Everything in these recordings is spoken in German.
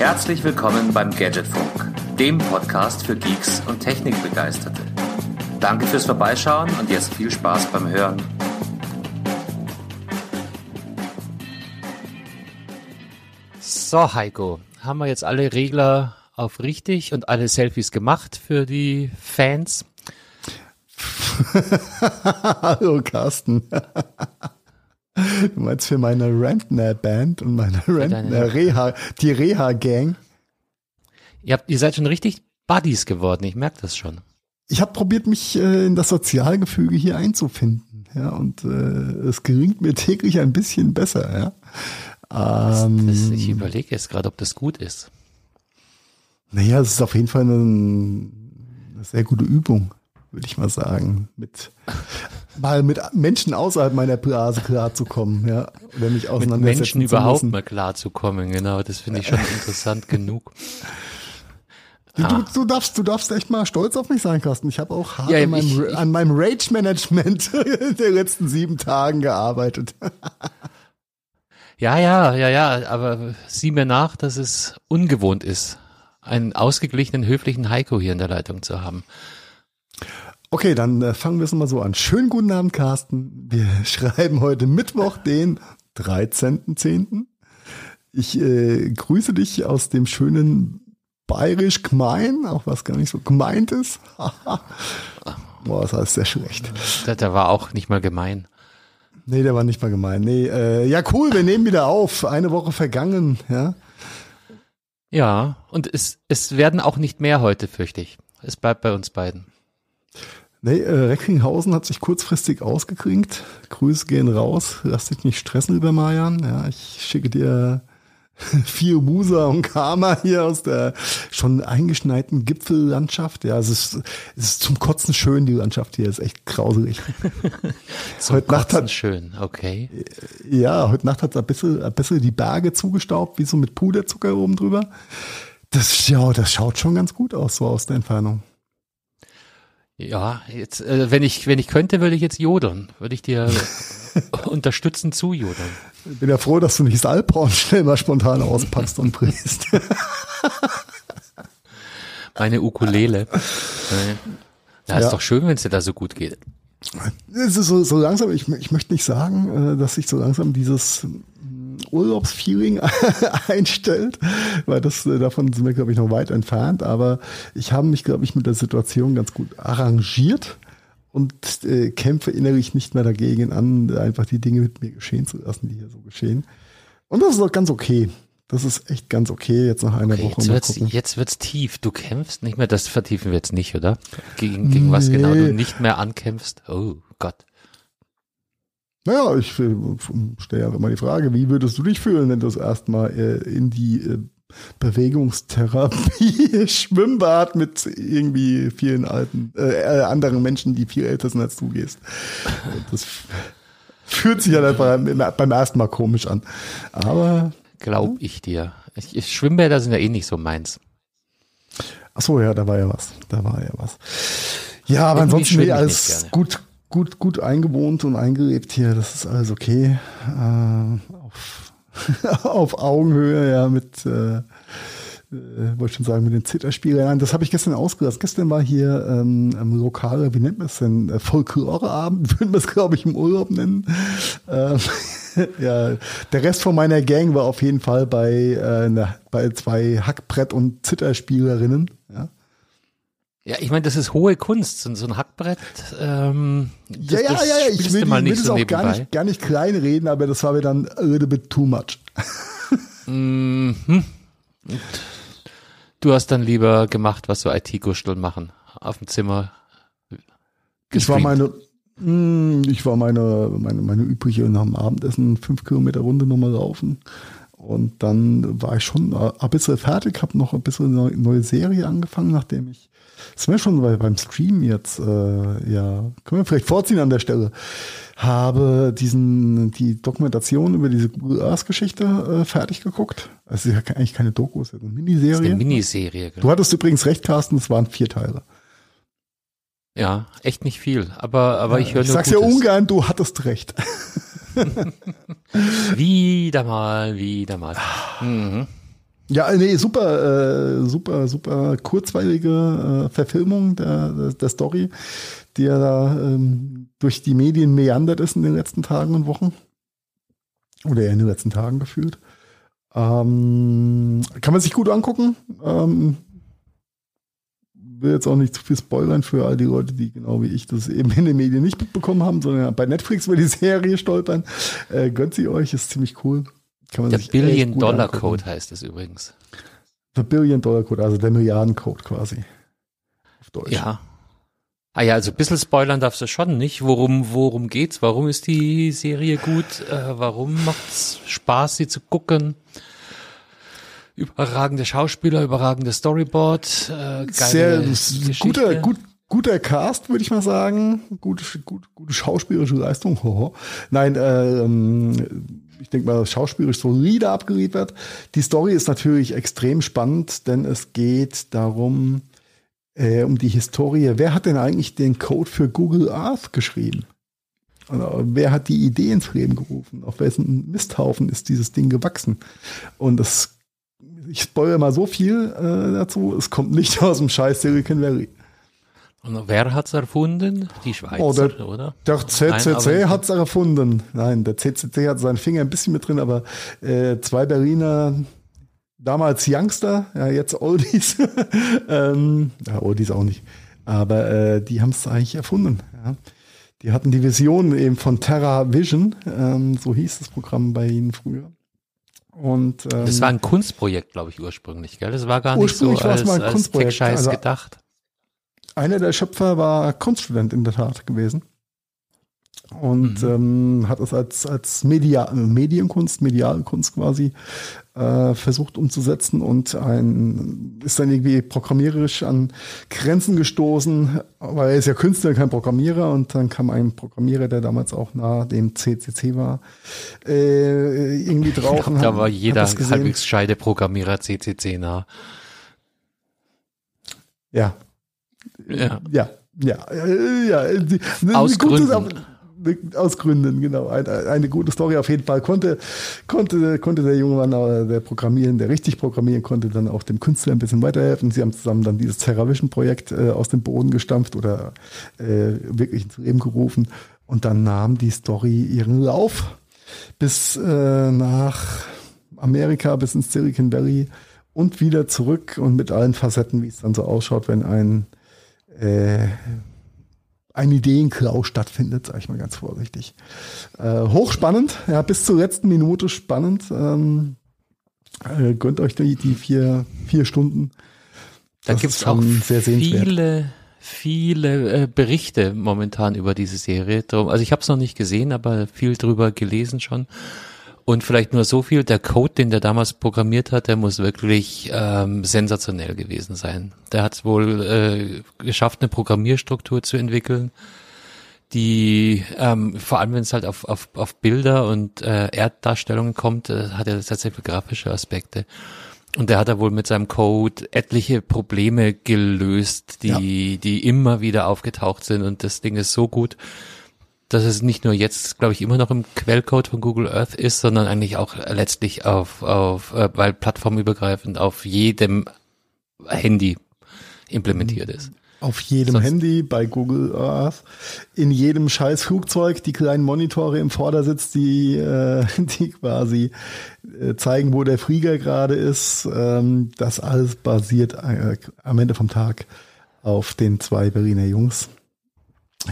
Herzlich willkommen beim Gadgetfunk, dem Podcast für Geeks und Technikbegeisterte. Danke fürs Vorbeischauen und jetzt viel Spaß beim Hören. So, Heiko, haben wir jetzt alle Regler auf richtig und alle Selfies gemacht für die Fans? Hallo Carsten. Du meinst für meine Rentner-Band und meine Rentner Reha, die Reha-Gang? Ihr, habt, ihr seid schon richtig Buddies geworden, ich merke das schon. Ich habe probiert, mich äh, in das Sozialgefüge hier einzufinden. Ja, und äh, es gelingt mir täglich ein bisschen besser, ja. Ähm, das, das, ich überlege jetzt gerade, ob das gut ist. Naja, es ist auf jeden Fall eine, eine sehr gute Übung, würde ich mal sagen. Mit mal mit Menschen außerhalb meiner Blase klarzukommen, ja. Oder mich auseinandersetzen Mit Menschen überhaupt mal klarzukommen, genau. Das finde ich schon interessant genug. Du, ah. du, darfst, du darfst echt mal stolz auf mich sein, Carsten. Ich habe auch hart ja, an meinem, ich, an meinem Rage-Management der letzten sieben Tagen gearbeitet. ja, ja, ja, ja, aber sieh mir nach, dass es ungewohnt ist, einen ausgeglichenen, höflichen Heiko hier in der Leitung zu haben. Okay, dann äh, fangen wir es mal so an. Schönen guten Abend, Carsten. Wir schreiben heute Mittwoch, den 13.10. Ich äh, grüße dich aus dem schönen bayerisch gemein, auch was gar nicht so gemeint ist. Boah, das heißt sehr schlecht. Der, der, war auch nicht mal gemein. Nee, der war nicht mal gemein. Nee, äh, ja cool, wir nehmen wieder auf. Eine Woche vergangen, ja. Ja, und es, es werden auch nicht mehr heute, fürchte ich. Es bleibt bei uns beiden. Nee, äh, Recklinghausen hat sich kurzfristig ausgeklingt. Grüße gehen raus. Lass dich nicht stressen über Mayan. Ja, ich schicke dir vier Musa und Karma hier aus der schon eingeschneiten Gipfellandschaft. Ja, es ist, es ist zum Kotzen schön, die Landschaft hier ist echt grauselig. zum heute Kotzen Nacht hat, schön, okay. Ja, heute Nacht hat es ein bisschen, ein bisschen die Berge zugestaubt, wie so mit Puderzucker oben drüber. Das, ja, das schaut schon ganz gut aus, so aus der Entfernung. Ja, jetzt, äh, wenn ich, wenn ich könnte, würde ich jetzt jodeln. Würde ich dir unterstützen zu jodeln. Ich bin ja froh, dass du nicht das Alphorn schnell mal spontan auspackst und bringst. Meine Ukulele. Ja, ist ja. doch schön, wenn es dir da so gut geht. Es ist so, so langsam, ich, ich möchte nicht sagen, äh, dass sich so langsam dieses Urlaubsfeeling einstellt, weil das äh, davon sind wir, glaube ich, noch weit entfernt. Aber ich habe mich, glaube ich, mit der Situation ganz gut arrangiert und äh, kämpfe innerlich nicht mehr dagegen an, einfach die Dinge mit mir geschehen zu lassen, die hier so geschehen. Und das ist auch ganz okay. Das ist echt ganz okay jetzt nach einer okay, Woche. Jetzt wird's, jetzt wird's tief. Du kämpfst nicht mehr, das vertiefen wir jetzt nicht, oder? Gegen, gegen nee. was genau du nicht mehr ankämpfst? Oh Gott. Naja, ich äh, stelle ja immer die Frage, wie würdest du dich fühlen, wenn du das erstmal äh, in die äh, Bewegungstherapie, Schwimmbad mit irgendwie vielen alten, äh, anderen Menschen, die viel älter sind als du gehst. Das fühlt sich ja dann beim, beim ersten Mal komisch an. Aber. Glaub ich dir. Ich, Schwimmbäder sind ja eh nicht so meins. Ach so, ja, da war ja was. Da war ja was. Ja, aber Irgendwie ansonsten nee, alles gut, gut, gut eingewohnt und eingelebt hier. Das ist alles okay. Äh, auf, auf Augenhöhe, ja, mit, äh, äh, wollte schon sagen, mit den Zitterspielern. Das habe ich gestern ausgelassen. Gestern war hier ähm, ein lokaler, wie nennt man es denn, äh, Folkloreabend, würden wir es, glaube ich, im Urlaub nennen. Ähm, ja, der Rest von meiner Gang war auf jeden Fall bei, äh, ne, bei zwei Hackbrett- und Zitterspielerinnen. Ja. Ja, ich meine, das ist hohe Kunst, so, ein Hackbrett. Ähm, das, ja, ja, ja, ja, ich will, mal nicht will so auch gar nicht, gar nicht klein reden, aber das war mir dann a little bit too much. mhm. Du hast dann lieber gemacht, was so IT-Gusteln machen. Auf dem Zimmer. Ich war meine, mh, ich war meine, meine, meine übliche nach dem Abendessen fünf Kilometer Runde nochmal laufen. Und dann war ich schon ein bisschen fertig, habe noch ein bisschen eine neue Serie angefangen, nachdem ich das sind wir schon bei, beim Stream jetzt, äh, ja, können wir vielleicht vorziehen an der Stelle. Habe diesen, die Dokumentation über diese Google Earth Geschichte äh, fertig geguckt. Es ist ja eigentlich keine Doku, es ist eine Miniserie. Das ist eine Miniserie, genau. Du hattest übrigens recht, Carsten, es waren vier Teile. Ja, echt nicht viel, aber, aber ja, ich höre Ich sag's Gutes. ja ungern, du hattest recht. wieder mal, wieder mal. Mhm. Ja, nee, super, äh, super, super kurzweilige äh, Verfilmung der, der Story, die ja da ähm, durch die Medien meandert ist in den letzten Tagen und Wochen. Oder eher in den letzten Tagen gefühlt. Ähm, kann man sich gut angucken. Ähm, will jetzt auch nicht zu viel spoilern für all die Leute, die genau wie ich das eben in den Medien nicht mitbekommen haben, sondern bei Netflix über die Serie stolpern. Äh, gönnt sie euch, ist ziemlich cool. Kann man der Billion Dollar angucken. Code heißt es übrigens. Der Billion Dollar Code, also der Milliardencode quasi. Auf Deutsch. Ja. Ah ja, also ein bisschen spoilern darfst du schon nicht. Worum, worum geht's? Warum ist die Serie gut? Äh, warum macht's Spaß, sie zu gucken? Überragende Schauspieler, überragende Storyboard, äh, geile Sehr guter, gut, guter Cast, würde ich mal sagen. Gute, gut, gute schauspielerische Leistung. Nein, ähm, ich denke mal, schauspielerisch solide abgeliefert. Die Story ist natürlich extrem spannend, denn es geht darum, äh, um die Historie. Wer hat denn eigentlich den Code für Google Earth geschrieben? Oder wer hat die Idee ins Leben gerufen? Auf wessen Misthaufen ist dieses Ding gewachsen? Und das, ich spoilere mal so viel äh, dazu, es kommt nicht aus dem scheiß Silicon Valley. Und wer hat's erfunden? Die Schweizer, oh, der, oder? Der CCC hat es erfunden. Nein, der CCC hat seinen Finger ein bisschen mit drin, aber äh, zwei Berliner, damals Youngster, ja, jetzt Oldies. ähm, ja, Oldies auch nicht. Aber äh, die haben es eigentlich erfunden. Ja. Die hatten die Vision eben von Terra Vision, ähm, so hieß das Programm bei ihnen früher. Und, ähm, das war ein Kunstprojekt, glaube ich, ursprünglich, gell? Das war gar nicht so als, mal ein als Kunstprojekt. Also, gedacht einer der Schöpfer war Kunststudent in der Tat gewesen. Und mhm. ähm, hat es als, als Media, Medienkunst, Medialkunst quasi äh, versucht umzusetzen und ein, ist dann irgendwie programmierisch an Grenzen gestoßen, weil er ist ja Künstler, kein Programmierer und dann kam ein Programmierer, der damals auch nahe dem CCC war, äh, irgendwie drauf. Glaub, da war jeder halbwegs scheide Programmierer CCC nah. Ja, ja. Ja, ja, äh, ja. Aus Gründen. Aus Gründen, genau. Eine, eine, gute Story auf jeden Fall. Konnte, konnte, konnte der junge Mann, äh, der Programmieren, der richtig programmieren konnte, dann auch dem Künstler ein bisschen weiterhelfen. Sie haben zusammen dann dieses TerraVision-Projekt äh, aus dem Boden gestampft oder äh, wirklich ins Leben gerufen. Und dann nahm die Story ihren Lauf bis äh, nach Amerika, bis ins Silicon Valley und wieder zurück und mit allen Facetten, wie es dann so ausschaut, wenn ein äh, ein Ideenklau stattfindet, sage ich mal ganz vorsichtig. Äh, hochspannend, ja, bis zur letzten Minute spannend. Ähm, äh, gönnt euch die, die vier, vier Stunden. Da gibt es auch sehr viele, viele äh, Berichte momentan über diese Serie. Also ich habe es noch nicht gesehen, aber viel drüber gelesen schon. Und vielleicht nur so viel, der Code, den der damals programmiert hat, der muss wirklich ähm, sensationell gewesen sein. Der hat wohl äh, geschafft, eine Programmierstruktur zu entwickeln, die ähm, vor allem, wenn es halt auf, auf, auf Bilder und äh, Erddarstellungen kommt, äh, hat er tatsächlich grafische Aspekte. Und der hat da wohl mit seinem Code etliche Probleme gelöst, die, ja. die immer wieder aufgetaucht sind. Und das Ding ist so gut, dass es nicht nur jetzt, glaube ich, immer noch im Quellcode von Google Earth ist, sondern eigentlich auch letztlich auf, auf äh, weil plattformübergreifend auf jedem Handy implementiert ist. Auf jedem Sonst Handy, bei Google Earth, in jedem scheiß Flugzeug, die kleinen Monitore im Vordersitz, die, äh, die quasi äh, zeigen, wo der Flieger gerade ist. Ähm, das alles basiert äh, am Ende vom Tag auf den zwei Berliner Jungs.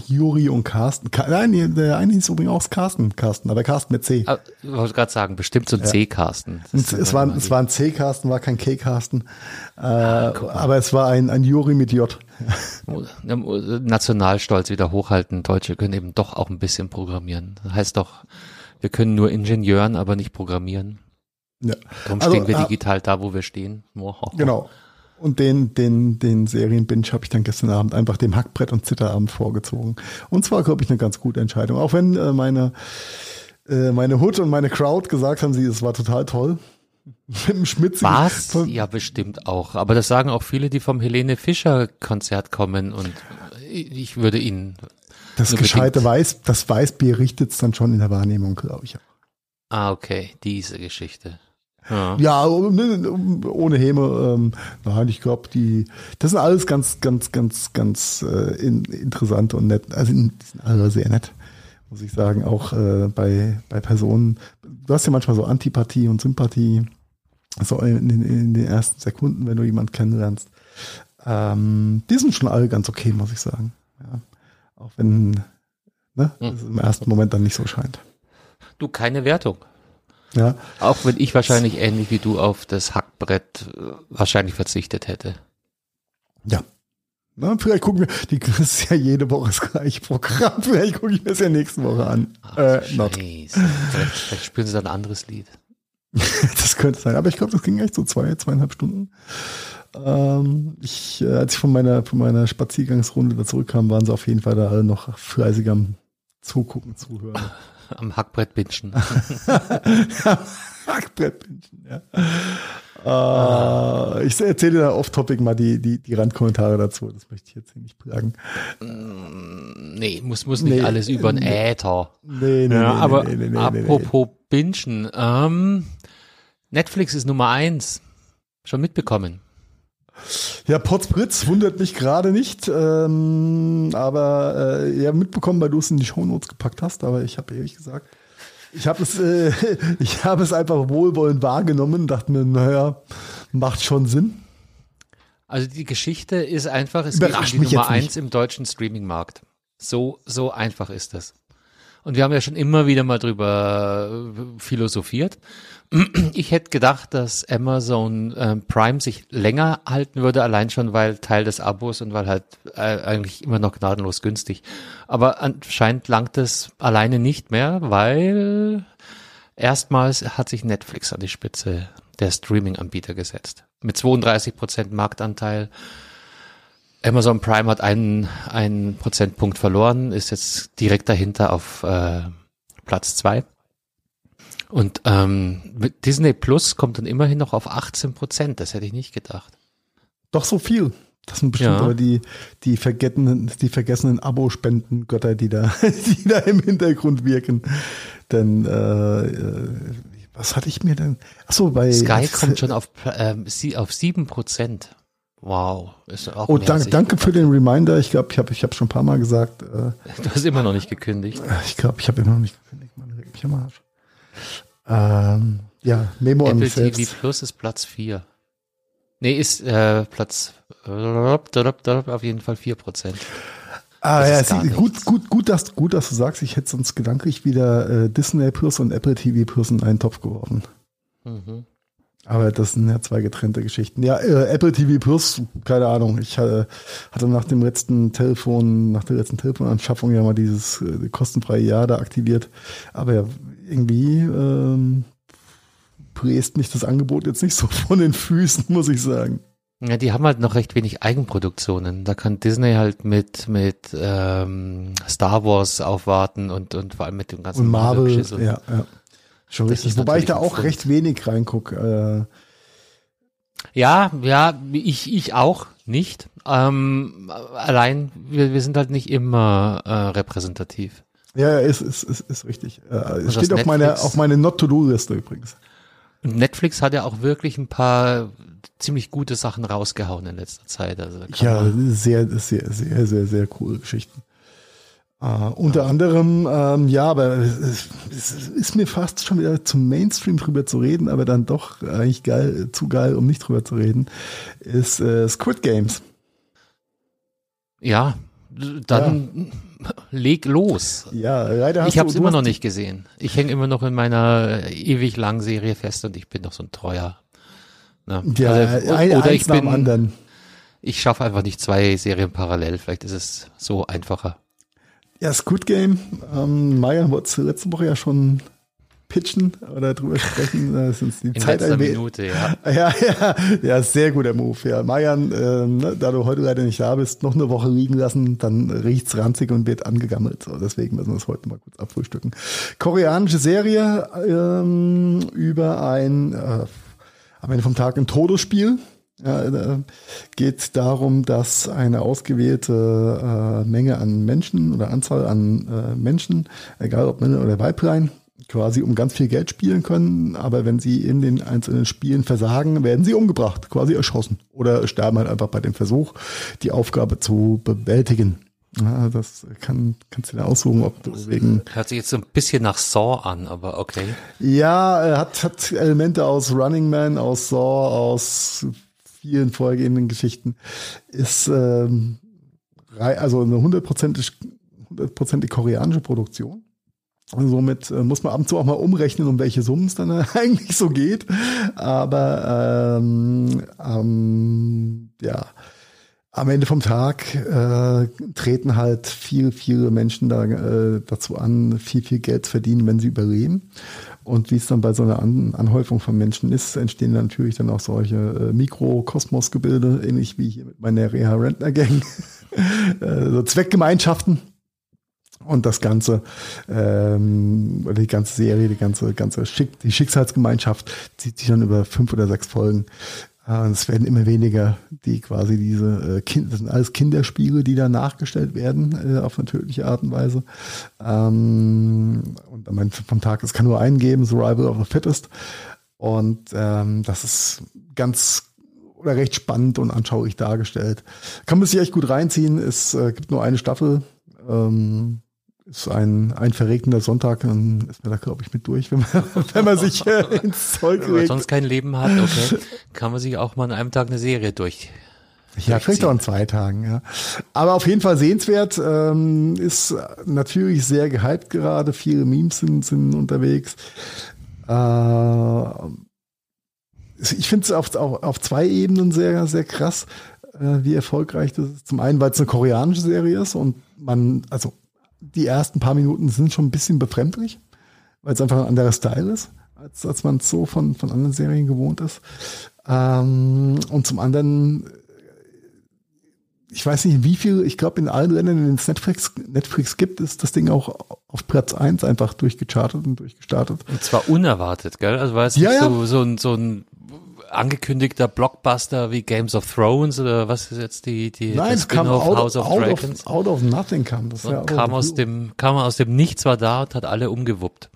Juri und Carsten. Nein, der eine hieß übrigens auch Carsten, Carsten, aber Carsten mit C. Ah, ich wollte gerade sagen, bestimmt so ein ja. C-Carsten. Es war, es war ein C-Carsten, war kein K-Carsten. Äh, ah, aber es war ein, ein Juri mit J. Nationalstolz wieder hochhalten. Deutsche können eben doch auch ein bisschen programmieren. Das heißt doch, wir können nur Ingenieuren, aber nicht programmieren. Ja. Darum also, stehen wir äh, digital da, wo wir stehen. Genau. Und den, den, den Serienbinge habe ich dann gestern Abend einfach dem Hackbrett und Zitterabend vorgezogen. Und zwar, glaube ich, eine ganz gute Entscheidung. Auch wenn äh, meine, äh, meine Hood und meine Crowd gesagt haben, sie, es war total toll. Mit dem Schmitz. Was? Ja, bestimmt auch. Aber das sagen auch viele, die vom Helene Fischer Konzert kommen und ich würde ihnen. Das gescheite Weiß, das Weißbier richtet es dann schon in der Wahrnehmung, glaube ich. Ah, okay. Diese Geschichte. Ja, ja ohne Häme. Ähm, nein, ich glaube, die, das sind alles ganz, ganz, ganz, ganz äh, in, interessant und nett. Also die sind alle sehr nett, muss ich sagen. Auch äh, bei, bei Personen. Du hast ja manchmal so Antipathie und Sympathie. So in, in, in den ersten Sekunden, wenn du jemanden kennenlernst. Ähm, die sind schon alle ganz okay, muss ich sagen. Ja. Auch wenn ne, hm. es im ersten Moment dann nicht so scheint. Du, keine Wertung. Ja. Auch wenn ich wahrscheinlich ähnlich wie du auf das Hackbrett äh, wahrscheinlich verzichtet hätte. Ja. Na, vielleicht gucken wir, die ist ja jede Woche das gleiche Programm. Vielleicht gucke ich mir das ja nächste Woche an. Ach, äh, Vielleicht, vielleicht spielen sie dann ein anderes Lied. das könnte sein. Aber ich glaube, das ging echt so zwei, zweieinhalb Stunden. Ähm, ich, äh, als ich von meiner, von meiner Spaziergangsrunde da zurückkam, waren sie auf jeden Fall da alle noch fleißig am Zugucken, Zuhören. Am Hackbrett binschen. Hackbrett binschen, ja. Uh, ich erzähle da off-topic mal die, die, die Randkommentare dazu. Das möchte ich jetzt hier nicht sagen. Mm, nee, muss, muss nicht nee, alles über den nee, Äther. Nee, nee, ja, nee, aber nee, nee, nee, apropos Bingen, ähm, Netflix ist Nummer eins. Schon mitbekommen. Ja, Potzbritz wundert mich gerade nicht, ähm, aber äh, ja, mitbekommen, weil du es in die Shownotes gepackt hast, aber ich habe ehrlich gesagt, ich habe es, äh, ich habe es einfach wohlwollend wahrgenommen, dachte mir, naja, macht schon Sinn. Also die Geschichte ist einfach, es Überrascht geht um die Nummer eins im deutschen Streaming-Markt. So, so einfach ist das. Und wir haben ja schon immer wieder mal drüber äh, philosophiert. Ich hätte gedacht, dass Amazon äh, Prime sich länger halten würde, allein schon weil Teil des Abos und weil halt äh, eigentlich immer noch gnadenlos günstig. Aber anscheinend langt es alleine nicht mehr, weil erstmals hat sich Netflix an die Spitze der Streaming-Anbieter gesetzt. Mit 32 Prozent Marktanteil. Amazon Prime hat einen, einen Prozentpunkt verloren, ist jetzt direkt dahinter auf äh, Platz zwei. Und ähm, Disney Plus kommt dann immerhin noch auf 18 Prozent. Das hätte ich nicht gedacht. Doch so viel. Das sind bestimmt ja. aber die, die vergessenen, die vergessenen Abo-Spenden-Götter, die da, die da im Hintergrund wirken. Denn äh, äh was hatte ich mir denn? Achso, bei Sky kommt schon auf, äh, auf 7 Prozent. Wow. Ist auch oh, danke, danke für den Reminder. Ich glaube, ich habe ich hab schon ein paar Mal gesagt. Äh, du hast immer noch nicht gekündigt. Ich glaube, ich habe immer noch nicht gekündigt. Man regt mich immer ähm, ja, Memo Apple an TV selbst. Plus ist Platz 4. Nee, ist äh, Platz auf jeden Fall 4%. Ah das ja, sie, gut, gut, gut, dass, gut, dass du sagst, ich hätte sonst gedanklich wieder äh, Disney Plus und Apple TV Plus in einen Topf geworfen. Mhm. Aber das sind ja zwei getrennte Geschichten. Ja, äh, Apple TV Plus, keine Ahnung. Ich äh, hatte nach dem letzten Telefon, nach der letzten Telefonanschaffung ja mal dieses äh, kostenfreie Jahr da aktiviert. Aber ja, irgendwie ähm, bläst mich das Angebot jetzt nicht so von den Füßen, muss ich sagen. Ja, die haben halt noch recht wenig Eigenproduktionen. Da kann Disney halt mit mit ähm, Star Wars aufwarten und und vor allem mit dem ganzen und Marvel. Und, ja, ja, schon richtig. Wobei ich da auch recht wenig reingucke. Äh. Ja, ja, ich ich auch nicht. Ähm, allein wir wir sind halt nicht immer äh, repräsentativ. Ja, ist, ist, ist, ist richtig. Äh, es steht auf meiner auf meine Not-to-Do-Liste übrigens. Und Netflix hat ja auch wirklich ein paar ziemlich gute Sachen rausgehauen in letzter Zeit. Also ja, sehr, sehr, sehr, sehr, sehr coole Geschichten. Uh, unter ja. anderem, ähm, ja, aber es, es, ist mir fast schon wieder zum Mainstream drüber zu reden, aber dann doch eigentlich geil, zu geil, um nicht drüber zu reden, ist äh, Squid Games. Ja, dann ja. leg los. Ja, leider hast Ich habe es immer noch nicht gesehen. Ich hänge immer noch in meiner ewig langen Serie fest und ich bin noch so ein treuer. Ne? Ja, also, ein, oder ich bin anderen. Ich schaffe einfach nicht zwei Serien parallel. Vielleicht ist es so einfacher. Ja, Squid Game. Ähm, Maya wurde letzte Woche ja schon pitchen oder drüber sprechen. Das ist die In Zeit letzter Minute, ja. Ja, ja, ja, sehr guter Move. Ja, Mayan, ähm, ne, da du heute leider nicht da bist, noch eine Woche liegen lassen, dann riecht's ranzig und wird angegammelt. So, deswegen müssen wir es heute mal kurz abfrühstücken. Koreanische Serie ähm, über ein äh, am Ende vom Tag ein Todesspiel. Ja, äh, geht darum, dass eine ausgewählte äh, Menge an Menschen oder Anzahl an äh, Menschen, egal ob Männer oder Weiblein, quasi um ganz viel Geld spielen können, aber wenn sie in den einzelnen Spielen versagen, werden sie umgebracht, quasi erschossen oder sterben halt einfach bei dem Versuch, die Aufgabe zu bewältigen. Ja, das kann, kannst du dir aussuchen, ob du wegen. Hört sich jetzt so ein bisschen nach Saw an, aber okay. Ja, er hat, hat Elemente aus Running Man, aus Saw, aus vielen vorhergehenden Geschichten. Ist ähm, also eine hundertprozentig hundertprozentig koreanische Produktion. Und somit äh, muss man ab und zu auch mal umrechnen, um welche Summen es dann eigentlich so geht. Aber ähm, ähm, ja, am Ende vom Tag äh, treten halt viel, viele Menschen da, äh, dazu an, viel, viel Geld zu verdienen, wenn sie überleben. Und wie es dann bei so einer an Anhäufung von Menschen ist, entstehen natürlich dann auch solche äh, Mikrokosmosgebilde, ähnlich wie hier mit meiner Reha-Rentner-Gang, äh, so Zweckgemeinschaften und das ganze, ähm, die ganze Serie, die ganze, ganze Schick, die Schicksalsgemeinschaft zieht sich dann über fünf oder sechs Folgen. Äh, und es werden immer weniger, die quasi diese äh, Kind, das sind alles Kinderspiele, die da nachgestellt werden äh, auf eine tödliche Art und Weise. Ähm, und am Ende vom Tag, es kann nur einen geben, Survival of the Fittest. Und ähm, das ist ganz oder recht spannend und anschaulich dargestellt. Kann man sich echt gut reinziehen. Es äh, gibt nur eine Staffel. Ähm, ist ein, ein verregneter Sonntag, dann ist man da, glaube ich, mit durch, wenn man, wenn man sich äh, ins Zeug regt. Wenn man sonst kein Leben hat, okay, kann man sich auch mal an einem Tag eine Serie durch. Ja, vielleicht auch in zwei Tagen, ja. Aber auf jeden Fall sehenswert, ähm, ist natürlich sehr gehypt gerade, viele Memes sind, sind unterwegs. Äh, ich finde es auf, auf, auf zwei Ebenen sehr, sehr krass, äh, wie erfolgreich das ist. Zum einen, weil es eine koreanische Serie ist und man, also die ersten paar Minuten sind schon ein bisschen befremdlich, weil es einfach ein anderer Style ist, als, als man es so von, von anderen Serien gewohnt ist. Ähm, und zum anderen, ich weiß nicht, wie viel, ich glaube, in allen Ländern, in denen es Netflix, Netflix gibt, ist das Ding auch auf Platz eins einfach durchgechartet und durchgestartet. Und zwar unerwartet, gell? Also war es ja, nicht ja. so, so, ein, so ein angekündigter Blockbuster wie Games of Thrones oder was ist jetzt die die Nein, es kam out, House of out Dragons? Of, out of nothing kam das. Ja, kam aus dem kam aus dem Nichts war da und hat alle umgewuppt.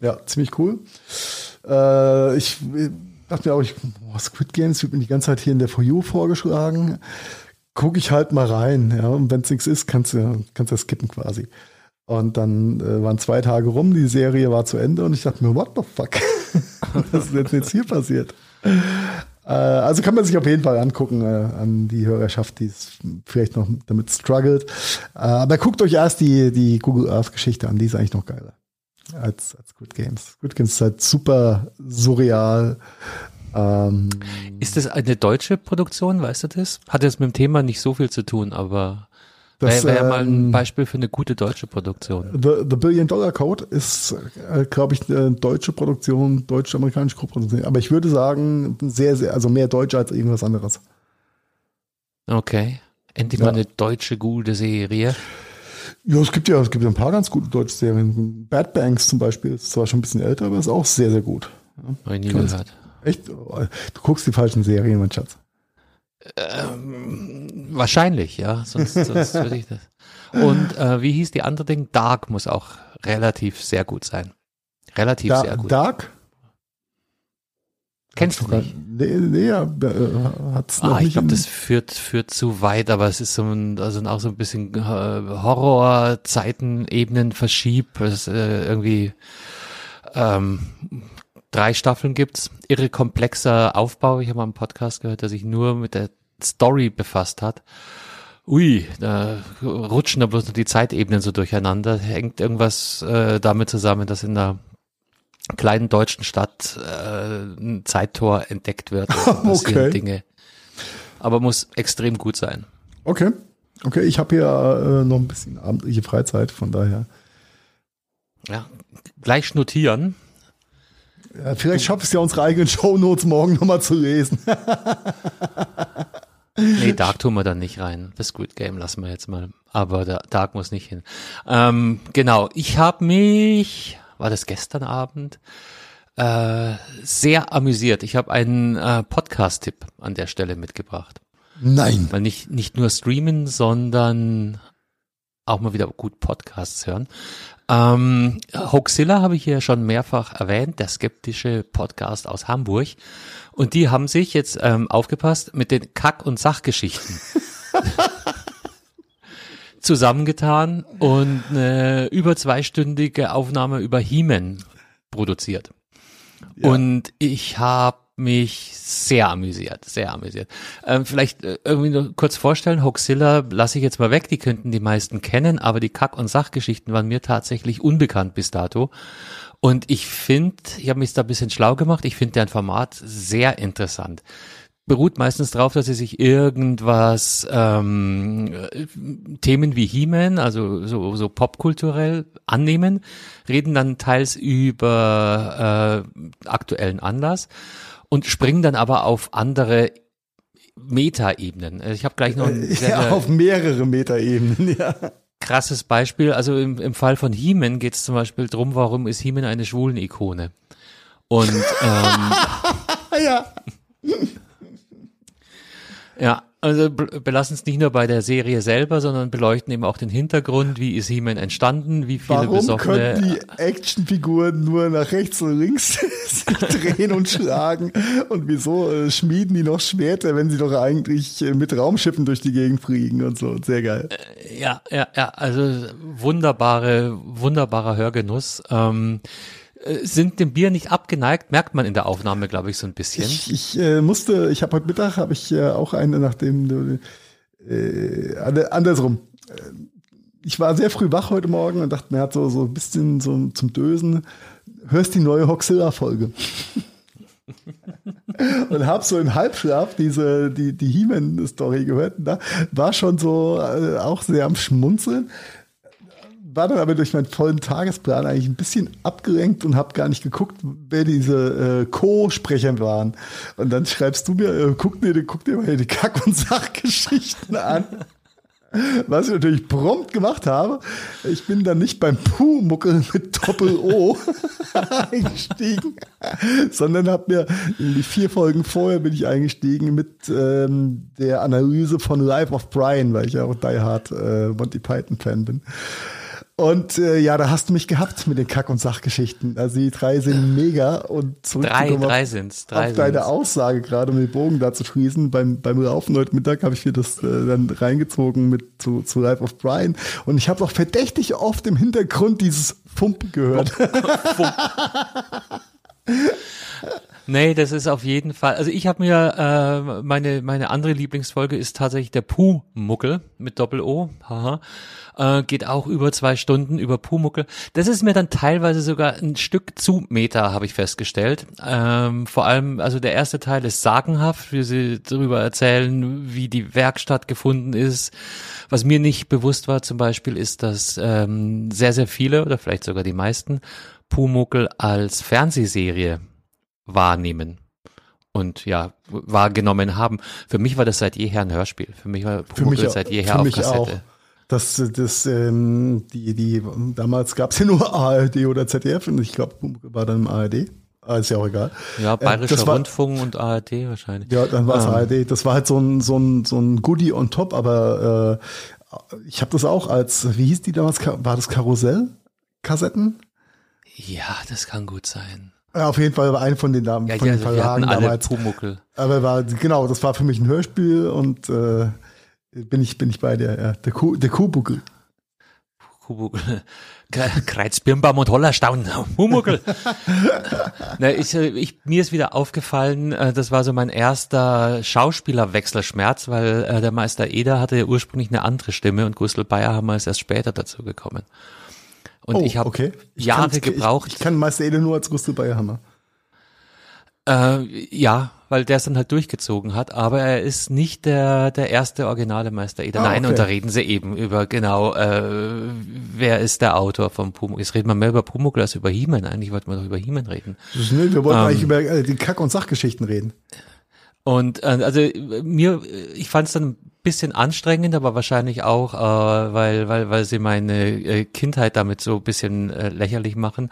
Ja, ziemlich cool. Äh, ich dachte mir auch, ich, boah, Squid Games wird mir die ganze Zeit hier in der For You vorgeschlagen. Gucke ich halt mal rein, ja. Und wenn es nichts ist, kannst du kannst du skippen quasi. Und dann äh, waren zwei Tage rum, die Serie war zu Ende und ich dachte mir, what the fuck? Was ist denn jetzt hier passiert? Äh, also kann man sich auf jeden Fall angucken äh, an die Hörerschaft, die es vielleicht noch damit struggelt. Äh, aber guckt euch erst die, die Google Earth Geschichte an, die ist eigentlich noch geiler als, als Good Games. Good Games ist halt super surreal. Ähm, ist das eine deutsche Produktion, weißt du das? Hat jetzt mit dem Thema nicht so viel zu tun, aber das wäre wär mal ein ähm, Beispiel für eine gute deutsche Produktion. The, The Billion Dollar Code ist, äh, glaube ich, eine deutsche Produktion, deutsch-amerikanische Koproduktion. Aber ich würde sagen, sehr, sehr, also mehr deutsch als irgendwas anderes. Okay. Endlich ja. mal eine deutsche gute Serie. Ja, es gibt ja, es gibt ja ein paar ganz gute deutsche Serien. Bad Banks zum Beispiel ist zwar schon ein bisschen älter, aber ist auch sehr, sehr gut. Ja. Habe ich nie gehört. Echt? Du guckst die falschen Serien, mein Schatz. Ähm, wahrscheinlich, ja. Sonst, sonst würde ich das. Und äh, wie hieß die andere Ding? Dark muss auch relativ sehr gut sein. Relativ da, sehr gut. Dark? Kennst du nicht? Nee, nee ja, äh, hat's noch ah, Ich glaube, das führt, führt zu weit, aber es ist so ein, also auch so ein bisschen äh, Horror, Zeitenebenen verschiebt, es äh, irgendwie ähm, drei Staffeln gibt's. Irre komplexer Aufbau. Ich habe mal einen Podcast gehört, der sich nur mit der Story befasst hat. Ui, da rutschen da bloß noch die Zeitebenen so durcheinander. Hängt irgendwas äh, damit zusammen, dass in einer kleinen deutschen Stadt äh, ein Zeittor entdeckt wird. okay. Dinge. Aber muss extrem gut sein. Okay. Okay, ich habe hier äh, noch ein bisschen abendliche Freizeit, von daher. Ja, gleich notieren. Ja, vielleicht schaffe ich es ja, unsere eigenen Shownotes morgen nochmal zu lesen. nee, Dark tun wir dann nicht rein. Das Good Game lassen wir jetzt mal. Aber der Dark muss nicht hin. Ähm, genau, ich habe mich, war das gestern Abend, äh, sehr amüsiert. Ich habe einen äh, Podcast-Tipp an der Stelle mitgebracht. Nein. Weil nicht, nicht nur streamen, sondern auch mal wieder gut Podcasts hören. Ähm, Hoaxilla habe ich hier schon mehrfach erwähnt, der skeptische Podcast aus Hamburg. Und die haben sich jetzt ähm, aufgepasst mit den Kack- und Sachgeschichten. zusammengetan und eine über zweistündige Aufnahme über He-Man produziert. Ja. Und ich habe mich sehr amüsiert, sehr amüsiert. Ähm, vielleicht äh, irgendwie noch kurz vorstellen, Hoxilla lasse ich jetzt mal weg, die könnten die meisten kennen, aber die Kack- und Sachgeschichten waren mir tatsächlich unbekannt bis dato. Und ich finde, ich habe mich da ein bisschen schlau gemacht, ich finde deren Format sehr interessant beruht meistens darauf, dass sie sich irgendwas ähm, Themen wie He-Man, also so, so popkulturell annehmen, reden dann teils über äh, aktuellen Anlass und springen dann aber auf andere Metaebenen. Also ich habe gleich noch ein sehr, ja, auf mehrere Metaebenen, ja. Krasses Beispiel. Also im, im Fall von He-Man geht es zum Beispiel drum, warum ist He-Man eine Schwulen-Ikone? Und ähm, ja. Ja, also belassen es nicht nur bei der Serie selber, sondern beleuchten eben auch den Hintergrund, wie ist He-Man entstanden, wie viele Warum besoffene... können die Actionfiguren nur nach rechts und links drehen und schlagen und wieso äh, schmieden die noch Schwerter, wenn sie doch eigentlich äh, mit Raumschiffen durch die Gegend fliegen und so, sehr geil. Äh, ja, ja, ja, also wunderbare, wunderbarer Hörgenuss. Ähm, äh, sind dem Bier nicht abgeneigt, merkt man in der Aufnahme, glaube ich, so ein bisschen. Ich, ich äh, musste, ich habe heute Mittag habe ich äh, auch eine, nachdem du äh, andersrum. Äh, ich war sehr früh wach heute Morgen und dachte mir, hat so so ein bisschen so zum Dösen. Hörst die neue Hoxilla-Folge. und hab so im Halbschlaf diese die die He-Man-Story gehört. Da war schon so äh, auch sehr am Schmunzeln war dann aber durch meinen vollen Tagesplan eigentlich ein bisschen abgelenkt und habe gar nicht geguckt, wer diese äh, Co-Sprecher waren. Und dann schreibst du mir, äh, guck dir, guck dir mal die Kack- und Sachgeschichten an. Was ich natürlich prompt gemacht habe, ich bin dann nicht beim Puh-Muckel mit Doppel-O eingestiegen, sondern habe mir die vier Folgen vorher bin ich eingestiegen mit ähm, der Analyse von Life of Brian, weil ich ja auch Die Hard äh, Monty Python-Fan bin. Und äh, ja, da hast du mich gehabt mit den Kack- und Sachgeschichten. Also die drei sind mega und drei, drei sind's, drei auf deine Aussage gerade, um den Bogen da zu schließen. Beim, beim Laufen heute Mittag habe ich mir das äh, dann reingezogen mit zu, zu Life of Brian. Und ich habe auch verdächtig oft im Hintergrund dieses Fump gehört. Fump. Nee, das ist auf jeden Fall. Also ich habe mir äh, meine meine andere Lieblingsfolge ist tatsächlich der Puh-Muckel mit Doppel O. Haha äh, geht auch über zwei Stunden über Pumuckel. Das ist mir dann teilweise sogar ein Stück zu Meta, habe ich festgestellt. Ähm, vor allem, also der erste Teil ist sagenhaft, wie sie darüber erzählen, wie die Werkstatt gefunden ist. Was mir nicht bewusst war zum Beispiel, ist, dass ähm, sehr, sehr viele oder vielleicht sogar die meisten Pumuckel als Fernsehserie wahrnehmen und ja, wahrgenommen haben. Für mich war das seit jeher ein Hörspiel. Für mich war Pumuckel seit jeher auf Kassette. Auch. Das, das, ähm, die, die, damals gab es ja nur ARD oder ZDF und ich glaube, war dann im ARD. Ah, ist ja auch egal. Ja, ähm, Bayerischer äh, Rundfunk und ARD wahrscheinlich. Ja, dann war es ähm. ARD. Das war halt so ein, so ein, so ein Goodie on top, aber äh, ich habe das auch als, wie hieß die damals, war das Karussell-Kassetten? Ja, das kann gut sein. Ja, auf jeden Fall war ein von den Damen, ja, von ja, den Verlagen damals. Pumuckel. Aber war, genau, das war für mich ein Hörspiel und äh, bin ich, bin ich bei der, ja. Der, Kuh, der Kuhbuckel. Kuhbuckel. Kreuzbirnbaum und Hollerstaun. Humuckel. Na, ich, ich, mir ist wieder aufgefallen, äh, das war so mein erster Schauspielerwechselschmerz, weil äh, der Meister Eder hatte ja ursprünglich eine andere Stimme und Gustl Bayer haben wir es erst später dazu gekommen. Und oh, ich habe okay. Jahre gebraucht. Ich, ich, kann Meister Eder nur als Gustl Bayer Hammer. Äh, ja, weil der es dann halt durchgezogen hat, aber er ist nicht der, der erste originale Meister Eder. Ah, Nein, okay. und da reden sie eben über genau, äh, wer ist der Autor vom Pumuckl. Jetzt reden wir mehr über Pumuckl als über He-Man. Eigentlich wollten wir doch über He-Man reden. Nee, wir wollten ähm, eigentlich über äh, die Kack- und Sachgeschichten reden. Und äh, also mir, ich fand es dann bisschen anstrengend, aber wahrscheinlich auch, äh, weil, weil, weil sie meine äh, Kindheit damit so ein bisschen äh, lächerlich machen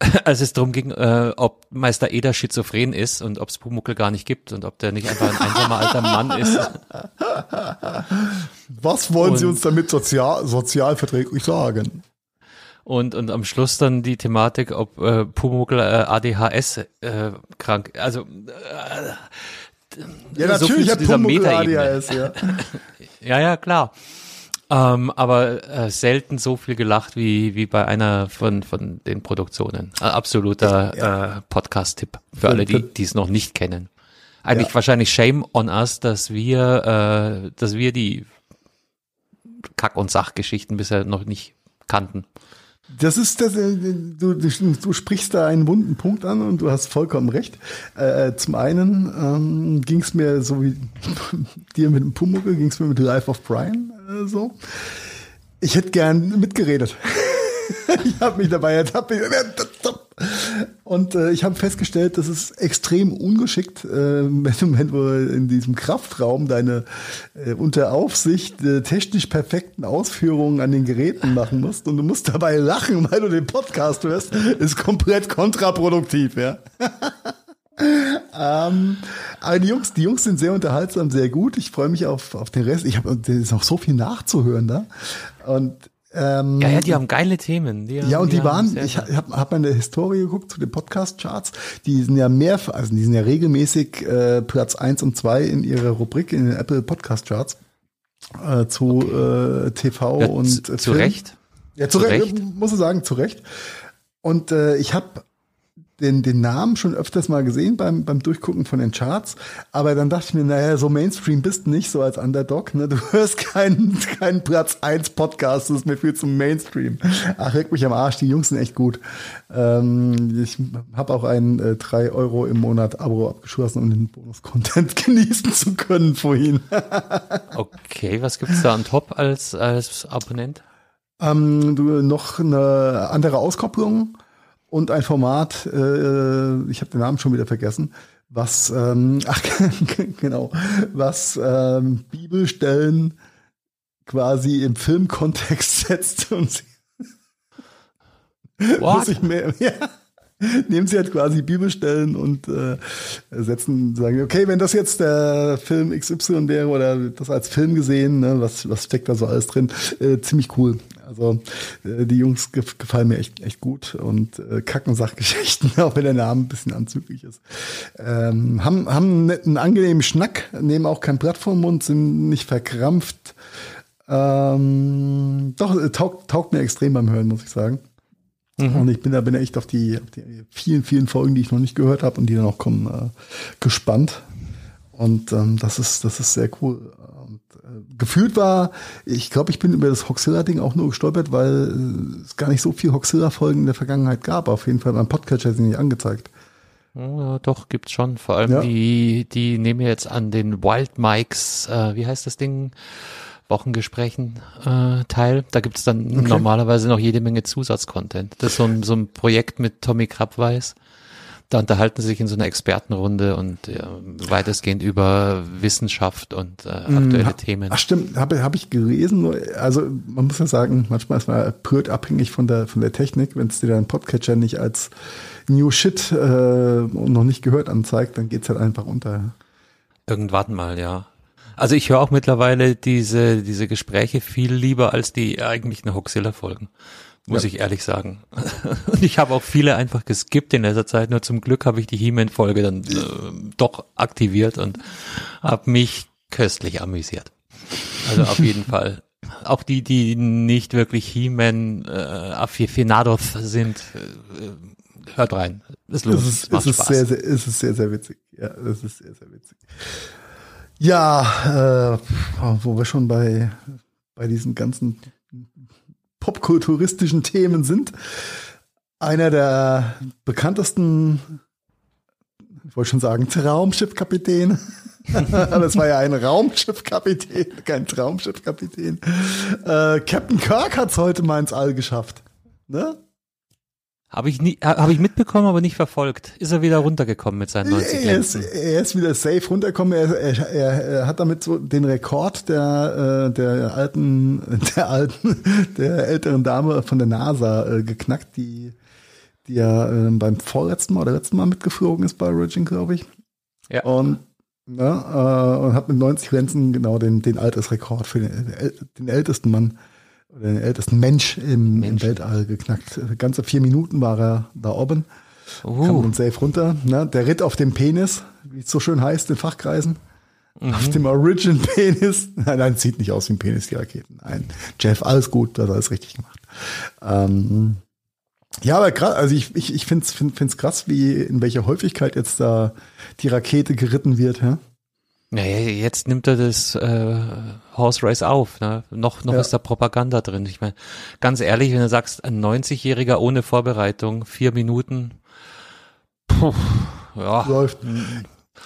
als es darum ging, äh, ob Meister Eder schizophren ist und ob es Pumuckel gar nicht gibt und ob der nicht einfach ein einsamer alter Mann ist. Was wollen und, Sie uns damit sozial, sozialverträglich sagen? Und, und am Schluss dann die Thematik, ob äh, Pumuckel äh, ADHS äh, krank, also äh, ja, natürlich so hat Pumuckel ADHS, ja. ja, ja, klar. Ähm, aber äh, selten so viel gelacht wie, wie bei einer von, von den Produktionen. Äh, absoluter ja. äh, Podcast-Tipp für alle, die es noch nicht kennen. Eigentlich ja. wahrscheinlich Shame on us, dass wir, äh, dass wir die Kack- und Sachgeschichten bisher noch nicht kannten. Das ist das, äh, du, du, sprichst da einen wunden Punkt an und du hast vollkommen recht. Äh, zum einen ähm, ging es mir so wie dir mit dem Pumuckel, ging es mir mit Life of Brian äh, so. Ich hätte gern mitgeredet. ich habe mich dabei ertappt. Und äh, ich habe festgestellt, das ist extrem ungeschickt, äh, wenn, du, wenn du in diesem Kraftraum deine äh, unter Aufsicht äh, technisch perfekten Ausführungen an den Geräten machen musst und du musst dabei lachen, weil du den Podcast hörst, ist komplett kontraproduktiv, ja. ähm, aber die Jungs, die Jungs sind sehr unterhaltsam, sehr gut. Ich freue mich auf, auf den Rest. Ich habe, noch so viel nachzuhören da. Und ähm, ja, ja, die haben geile Themen. Die haben, ja, und die, die waren, ich habe hab mal in der Historie geguckt zu den Podcast-Charts, die sind ja mehr, also die sind ja regelmäßig äh, Platz eins und zwei in ihrer Rubrik in den Apple Podcast-Charts äh, zu okay. äh, TV ja, und zu, zu Recht. Ja, zu, zu Recht, Recht, muss ich sagen, zu Recht. Und äh, ich habe den, den Namen schon öfters mal gesehen beim, beim Durchgucken von den Charts, aber dann dachte ich mir, naja, so Mainstream bist du nicht so als Underdog, ne? Du hörst keinen, keinen Platz 1 Podcast, das ist mir viel zu Mainstream. Ach, reg mich am Arsch, die Jungs sind echt gut. Ähm, ich habe auch ein äh, 3 Euro im Monat Abo abgeschlossen, um den Bonus-Content genießen zu können vorhin. okay, was gibt's da an top als, als Abonnent? Ähm, du, noch eine andere Auskopplung und ein Format, äh, ich habe den Namen schon wieder vergessen, was, ähm, ach genau, was ähm, Bibelstellen quasi im Filmkontext setzt und sie muss ich mehr, ja, nehmen sie halt quasi Bibelstellen und äh, setzen, sagen, okay, wenn das jetzt der Film XY wäre oder das als Film gesehen, ne, was, was steckt da so alles drin, äh, ziemlich cool. Also äh, die Jungs gefallen mir echt, echt gut und äh, kacken Sachgeschichten, auch wenn der Name ein bisschen anzüglich ist. Ähm, haben, haben einen angenehmen Schnack, nehmen auch kein Blatt vom Mund, sind nicht verkrampft. Ähm, doch, äh, taugt, taugt mir extrem beim Hören, muss ich sagen. Mhm. Und ich bin da bin echt auf die, auf die vielen, vielen Folgen, die ich noch nicht gehört habe und die dann auch kommen, äh, gespannt. Und ähm, das ist, das ist sehr cool gefühlt war, ich glaube, ich bin über das Hoxilla-Ding auch nur gestolpert, weil es gar nicht so viel Hoxilla-Folgen in der Vergangenheit gab. Auf jeden Fall beim Podcatcher sind nicht angezeigt. Ja, doch, gibt's schon. Vor allem ja. die, die nehmen jetzt an den Wild Mikes, äh, wie heißt das Ding? Wochengesprächen äh, teil. Da gibt's dann okay. normalerweise noch jede Menge Zusatzcontent. Das ist so ein, so ein Projekt mit Tommy Krabweis da unterhalten sie sich in so einer Expertenrunde und ja, weitestgehend über Wissenschaft und äh, hm, aktuelle hm, Themen. Ach stimmt, habe hab ich gelesen. Also man muss ja sagen, manchmal ist man pürt abhängig von der von der Technik. Wenn es dir dein Podcatcher nicht als New Shit äh, noch nicht gehört anzeigt, dann geht's halt einfach unter. Irgendwann mal, ja. Also ich höre auch mittlerweile diese diese Gespräche viel lieber als die eigentlichen Hoxilla-Folgen muss ja. ich ehrlich sagen. Und ich habe auch viele einfach geskippt in letzter Zeit. Nur zum Glück habe ich die He-Man-Folge dann äh, doch aktiviert und habe mich köstlich amüsiert. Also auf jeden Fall. Auch die, die nicht wirklich He-Man äh, Aficionados sind, äh, hört rein. Es lohnt. Es ist, es ist sehr, sehr, es ist sehr, sehr witzig. Ja, es ist sehr, sehr witzig. Ja, äh, wo wir schon bei, bei diesen ganzen popkulturistischen Themen sind. Einer der bekanntesten, ich wollte schon sagen, Traumschiffkapitän. Es war ja ein Raumschiffkapitän, kein Traumschiffkapitän. Äh, Captain Kirk hat es heute mal ins All geschafft. Ne? Habe ich, nie, habe ich mitbekommen, aber nicht verfolgt. Ist er wieder runtergekommen mit seinen 90 er ist, er ist wieder safe runtergekommen. Er, er, er, hat damit so den Rekord der, äh, der alten, der alten, der älteren Dame von der NASA äh, geknackt, die die ja äh, beim vorletzten Mal oder letzten Mal mitgeflogen ist bei Origin, glaube ich. Ja. Und, ja, äh, und hat mit 90 Lenzen genau den, den Altersrekord für den, den ältesten Mann oder den ältesten Mensch im, Mensch. im Weltall geknackt. Ganze vier Minuten war er da oben. Uh. Kam und safe runter. Ne? Der ritt auf dem Penis, wie es so schön heißt in Fachkreisen. Mhm. Auf dem Origin Penis. Nein, nein, sieht nicht aus wie ein Penis, die Raketen. Nein, Jeff, alles gut, das alles richtig gemacht. Ähm, ja, aber krass, also ich, ich, ich finde es find, find's krass, wie in welcher Häufigkeit jetzt da die Rakete geritten wird. Ja? Naja, jetzt nimmt er das äh, Horse Race auf. Ne? Noch, noch ja. ist da Propaganda drin. Ich meine, ganz ehrlich, wenn du sagst, ein 90-Jähriger ohne Vorbereitung, vier Minuten, puh, ja. Läuft.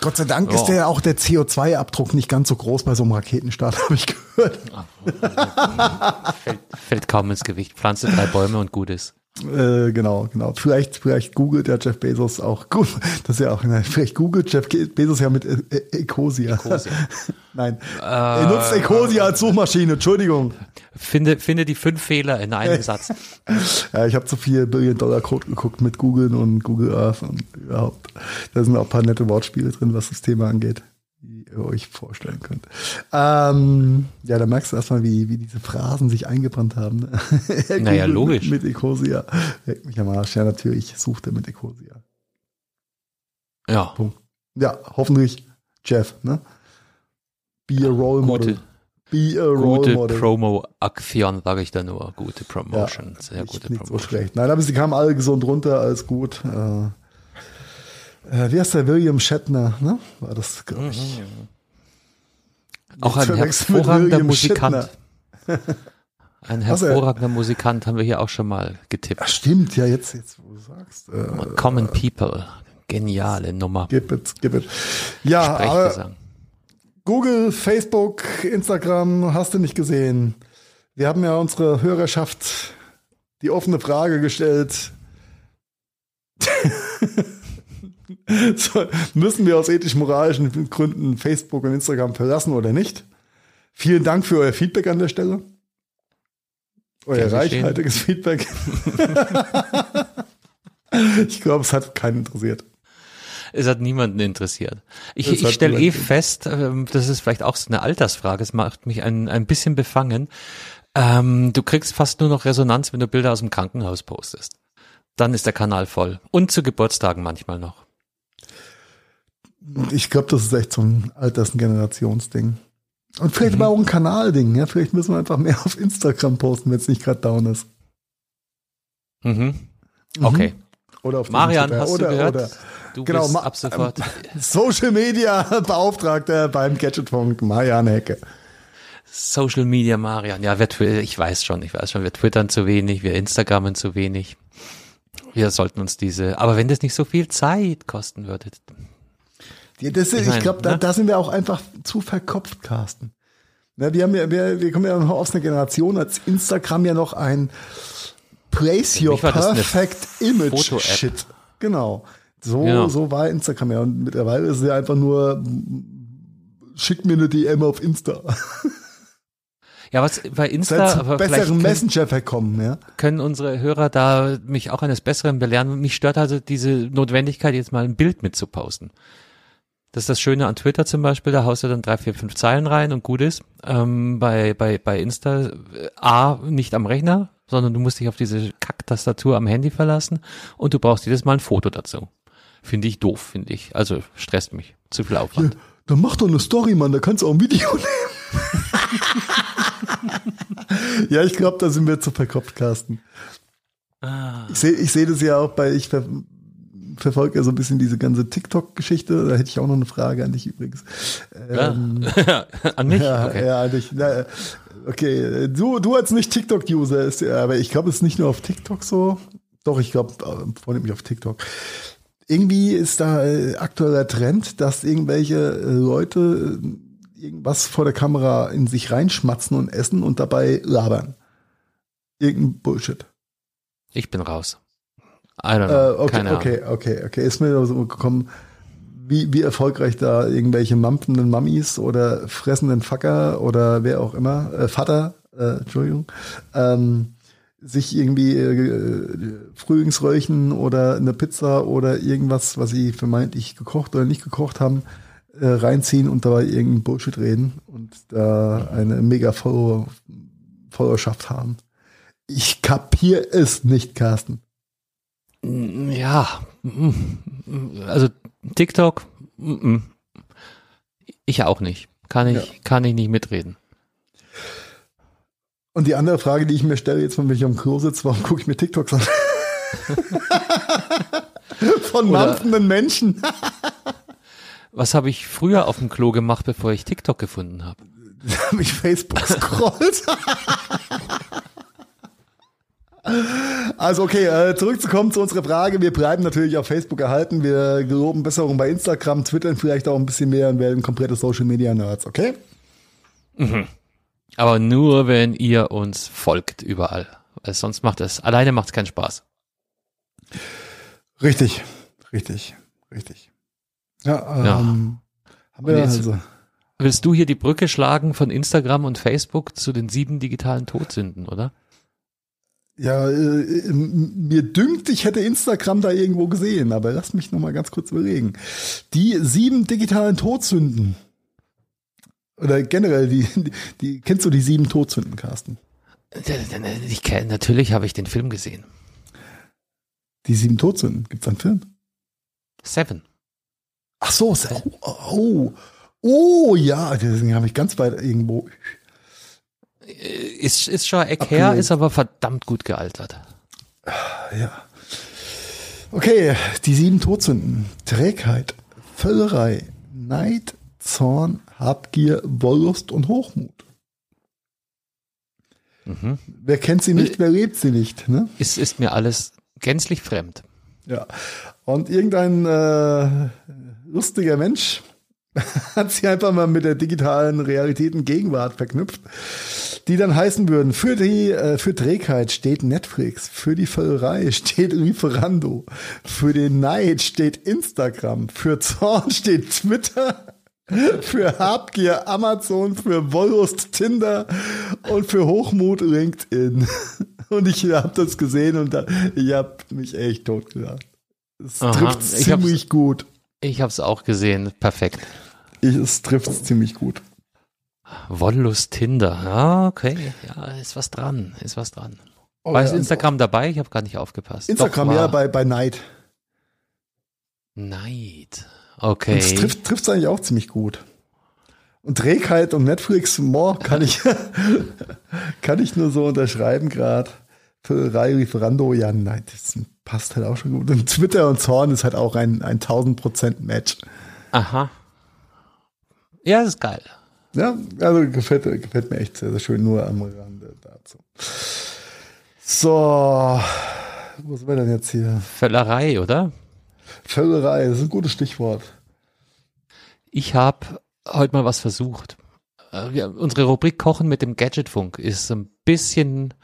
Gott sei Dank ja. ist der auch der CO2-Abdruck nicht ganz so groß bei so einem Raketenstart, habe ich gehört. fällt, fällt kaum ins Gewicht. Pflanze drei Bäume und gut ist. Äh, genau, genau. Vielleicht, vielleicht googelt ja Jeff Bezos auch. Gut, das ist ja auch, nein, vielleicht googelt Jeff Bezos ja mit e Ecosia. Ecosia. nein, äh, er nutzt Ecosia als Suchmaschine, Entschuldigung. Finde, finde die fünf Fehler in einem Satz. ja, ich habe zu viel Billion-Dollar-Code geguckt mit Google und Google Earth und überhaupt. Da sind auch ein paar nette Wortspiele drin, was das Thema angeht euch vorstellen könnt. Ähm, ja, da merkst du erstmal, wie, wie diese Phrasen sich eingebrannt haben. naja, logisch. Mit, mit Ecosia. Weg mich am Arsch. Ja, natürlich sucht er mit Ecosia. Ja. Punkt. Ja, hoffentlich Jeff, ne? Be a role model. Be a role gute model. Promo-Aktion, sage ich da nur. Gute Promotion. Ja, Sehr gute Promotion. So schlecht. Nein, aber sie kamen alle gesund runter, alles gut. Äh, äh, wie heißt der William Shatner, ne? War das, glaube ich. Mhm. Auch ein hervorragender Musikant. Ein hervorragender Musikant haben wir hier auch schon mal getippt. Ach, stimmt, ja, jetzt, jetzt, wo du sagst. Äh, Common People. Geniale Nummer. Gib it, gib it. Ja, aber Google, Facebook, Instagram, hast du nicht gesehen. Wir haben ja unsere Hörerschaft die offene Frage gestellt. so, müssen wir aus ethisch-moralischen Gründen Facebook und Instagram verlassen oder nicht? Vielen Dank für euer Feedback an der Stelle. Euer reichhaltiges Feedback. ich glaube, es hat keinen interessiert. Es hat niemanden interessiert. Ich, ich stelle eh fest, ähm, das ist vielleicht auch so eine Altersfrage, es macht mich ein, ein bisschen befangen. Ähm, du kriegst fast nur noch Resonanz, wenn du Bilder aus dem Krankenhaus postest. Dann ist der Kanal voll. Und zu Geburtstagen manchmal noch. Ich glaube, das ist echt so ein Alters- und Generationsding. Und vielleicht mhm. auch ein Kanalding, ja. Vielleicht müssen wir einfach mehr auf Instagram posten, wenn es nicht gerade down ist. Mhm. Okay. Mhm. Oder auf Marian, hast oder, du gehört? Oder, du genau, bist ab sofort Social Media Beauftragter beim Gadgetfunk, Marian Hecke. Social Media Marian, ja, wir, ich weiß schon, ich weiß schon, wir twittern zu wenig, wir Instagrammen zu wenig. Wir sollten uns diese, aber wenn das nicht so viel Zeit kosten würde, ja, das, ich, ich glaube, da, ne? da sind wir auch einfach zu verkopft, Carsten. Na, wir, haben ja, wir, wir kommen ja noch aus einer Generation, als Instagram ja noch ein Place Your Perfect Image Shit. Genau. So, ja. so war Instagram ja. Und mittlerweile ist es ja einfach nur, schick mir eine DM auf Insta. Ja, was bei Insta, aber besseren Messenger verkommen, ja. Können unsere Hörer da mich auch eines Besseren belehren? Mich stört also diese Notwendigkeit, jetzt mal ein Bild mitzuposten. Das ist das Schöne an Twitter zum Beispiel, da haust du dann drei, vier, fünf Zeilen rein und gut ist. Ähm, bei, bei, bei Insta, äh, A, nicht am Rechner, sondern du musst dich auf diese Kack-Tastatur am Handy verlassen und du brauchst jedes Mal ein Foto dazu. Finde ich doof, finde ich. Also stresst mich. Zu viel Aufwand. Ja, dann mach doch eine Story, Mann, da kannst du auch ein Video nehmen. ja, ich glaube, da sind wir zu verkopft, Carsten. Ah. Ich sehe ich seh das ja auch bei, ich ver verfolge ja so ein bisschen diese ganze TikTok-Geschichte. Da hätte ich auch noch eine Frage an dich übrigens. Ähm, ja. an mich? Ja, okay. ja an dich. Na, okay, du, du als nicht TikTok-User, ist ja, aber ich glaube, es ist nicht nur auf TikTok so. Doch, ich glaube, äh, vornehmlich auf TikTok. Irgendwie ist da äh, aktueller Trend, dass irgendwelche äh, Leute irgendwas vor der Kamera in sich reinschmatzen und essen und dabei labern. Irgendein Bullshit. Ich bin raus. I don't know. Äh, okay, Keine okay, okay, okay. Ist mir so gekommen, wie, wie erfolgreich da irgendwelche mampfenden Mammis oder fressenden Facker oder wer auch immer, äh, Vater, äh, Entschuldigung, ähm, sich irgendwie äh, Frühlingsröllchen oder eine Pizza oder irgendwas, was sie vermeintlich gekocht oder nicht gekocht haben, äh, reinziehen und dabei irgendeinen Bullshit reden und da eine mega Follower, Followerschaft haben. Ich kapier es nicht, Carsten. Ja, also TikTok, ich auch nicht. Kann ich, ja. kann ich nicht mitreden. Und die andere Frage, die ich mir stelle, jetzt, wenn ich am Klo sitze, warum gucke ich mir TikToks an? Von mampfenden Menschen. Was habe ich früher auf dem Klo gemacht, bevor ich TikTok gefunden habe? Da habe ich Facebook scrollt. Also okay, äh, zurückzukommen zu unserer Frage. Wir bleiben natürlich auf Facebook erhalten. Wir geloben Besserung bei Instagram, Twittern vielleicht auch ein bisschen mehr und werden komplette Social Media Nerds, okay? Mhm. Aber nur, wenn ihr uns folgt überall. Weil sonst macht es, alleine macht es keinen Spaß. Richtig, richtig, richtig. Ja, ähm, ja. haben wir also. Willst du hier die Brücke schlagen von Instagram und Facebook zu den sieben digitalen Todsünden, oder? Ja, äh, mir dünkt, ich hätte Instagram da irgendwo gesehen, aber lass mich noch mal ganz kurz überlegen. Die sieben digitalen Todsünden. Oder generell, die, die, die kennst du die sieben Todsünden, Carsten? Ich kenn, natürlich habe ich den Film gesehen. Die sieben Todsünden, gibt's einen Film? Seven. Ach so, oh, oh, oh ja, deswegen habe ich ganz weit irgendwo. Äh, ist, ist schon Eck her, ist aber verdammt gut gealtert. Ja. Okay, die sieben Todsünden. Trägheit, Völlerei, Neid, Zorn, Habgier, Wollust und Hochmut. Mhm. Wer kennt sie nicht, wer lebt sie nicht? Ne? Ist, ist mir alles gänzlich fremd. Ja. Und irgendein äh, lustiger Mensch hat sie einfach mal mit der digitalen Realität in Gegenwart verknüpft, die dann heißen würden, für die, äh, für Trägheit steht Netflix, für die Völlerei steht Lieferando, für den Neid steht Instagram, für Zorn steht Twitter, für Habgier Amazon, für Wollust Tinder und für Hochmut LinkedIn. Und ich habe das gesehen und da, ich habe mich echt totgelacht. Es trifft ziemlich gut. Ich habe es auch gesehen. Perfekt. Ich, es trifft es ziemlich gut. Wollust Tinder. Ja, okay. Ja, ist was dran. Ist was dran. Oh, war ja, Instagram dabei? Ich habe gar nicht aufgepasst. Instagram, Doch, ja, bei, bei Neid. Neid. Okay. Und es trifft trifft's eigentlich auch ziemlich gut. Und Trägheit und Netflix, more, kann ich, kann ich nur so unterschreiben gerade. Für Rai Lieferando, ja, nein, das passt halt auch schon gut. Und Twitter und Zorn ist halt auch ein, ein 1000% Match. Aha. Ja, das ist geil. Ja, also gefällt, gefällt mir echt sehr, sehr schön, nur am Rande dazu. So, wo sind wir denn jetzt hier? Völlerei, oder? Völlerei, das ist ein gutes Stichwort. Ich habe heute mal was versucht. Äh, unsere Rubrik Kochen mit dem Gadgetfunk ist ein bisschen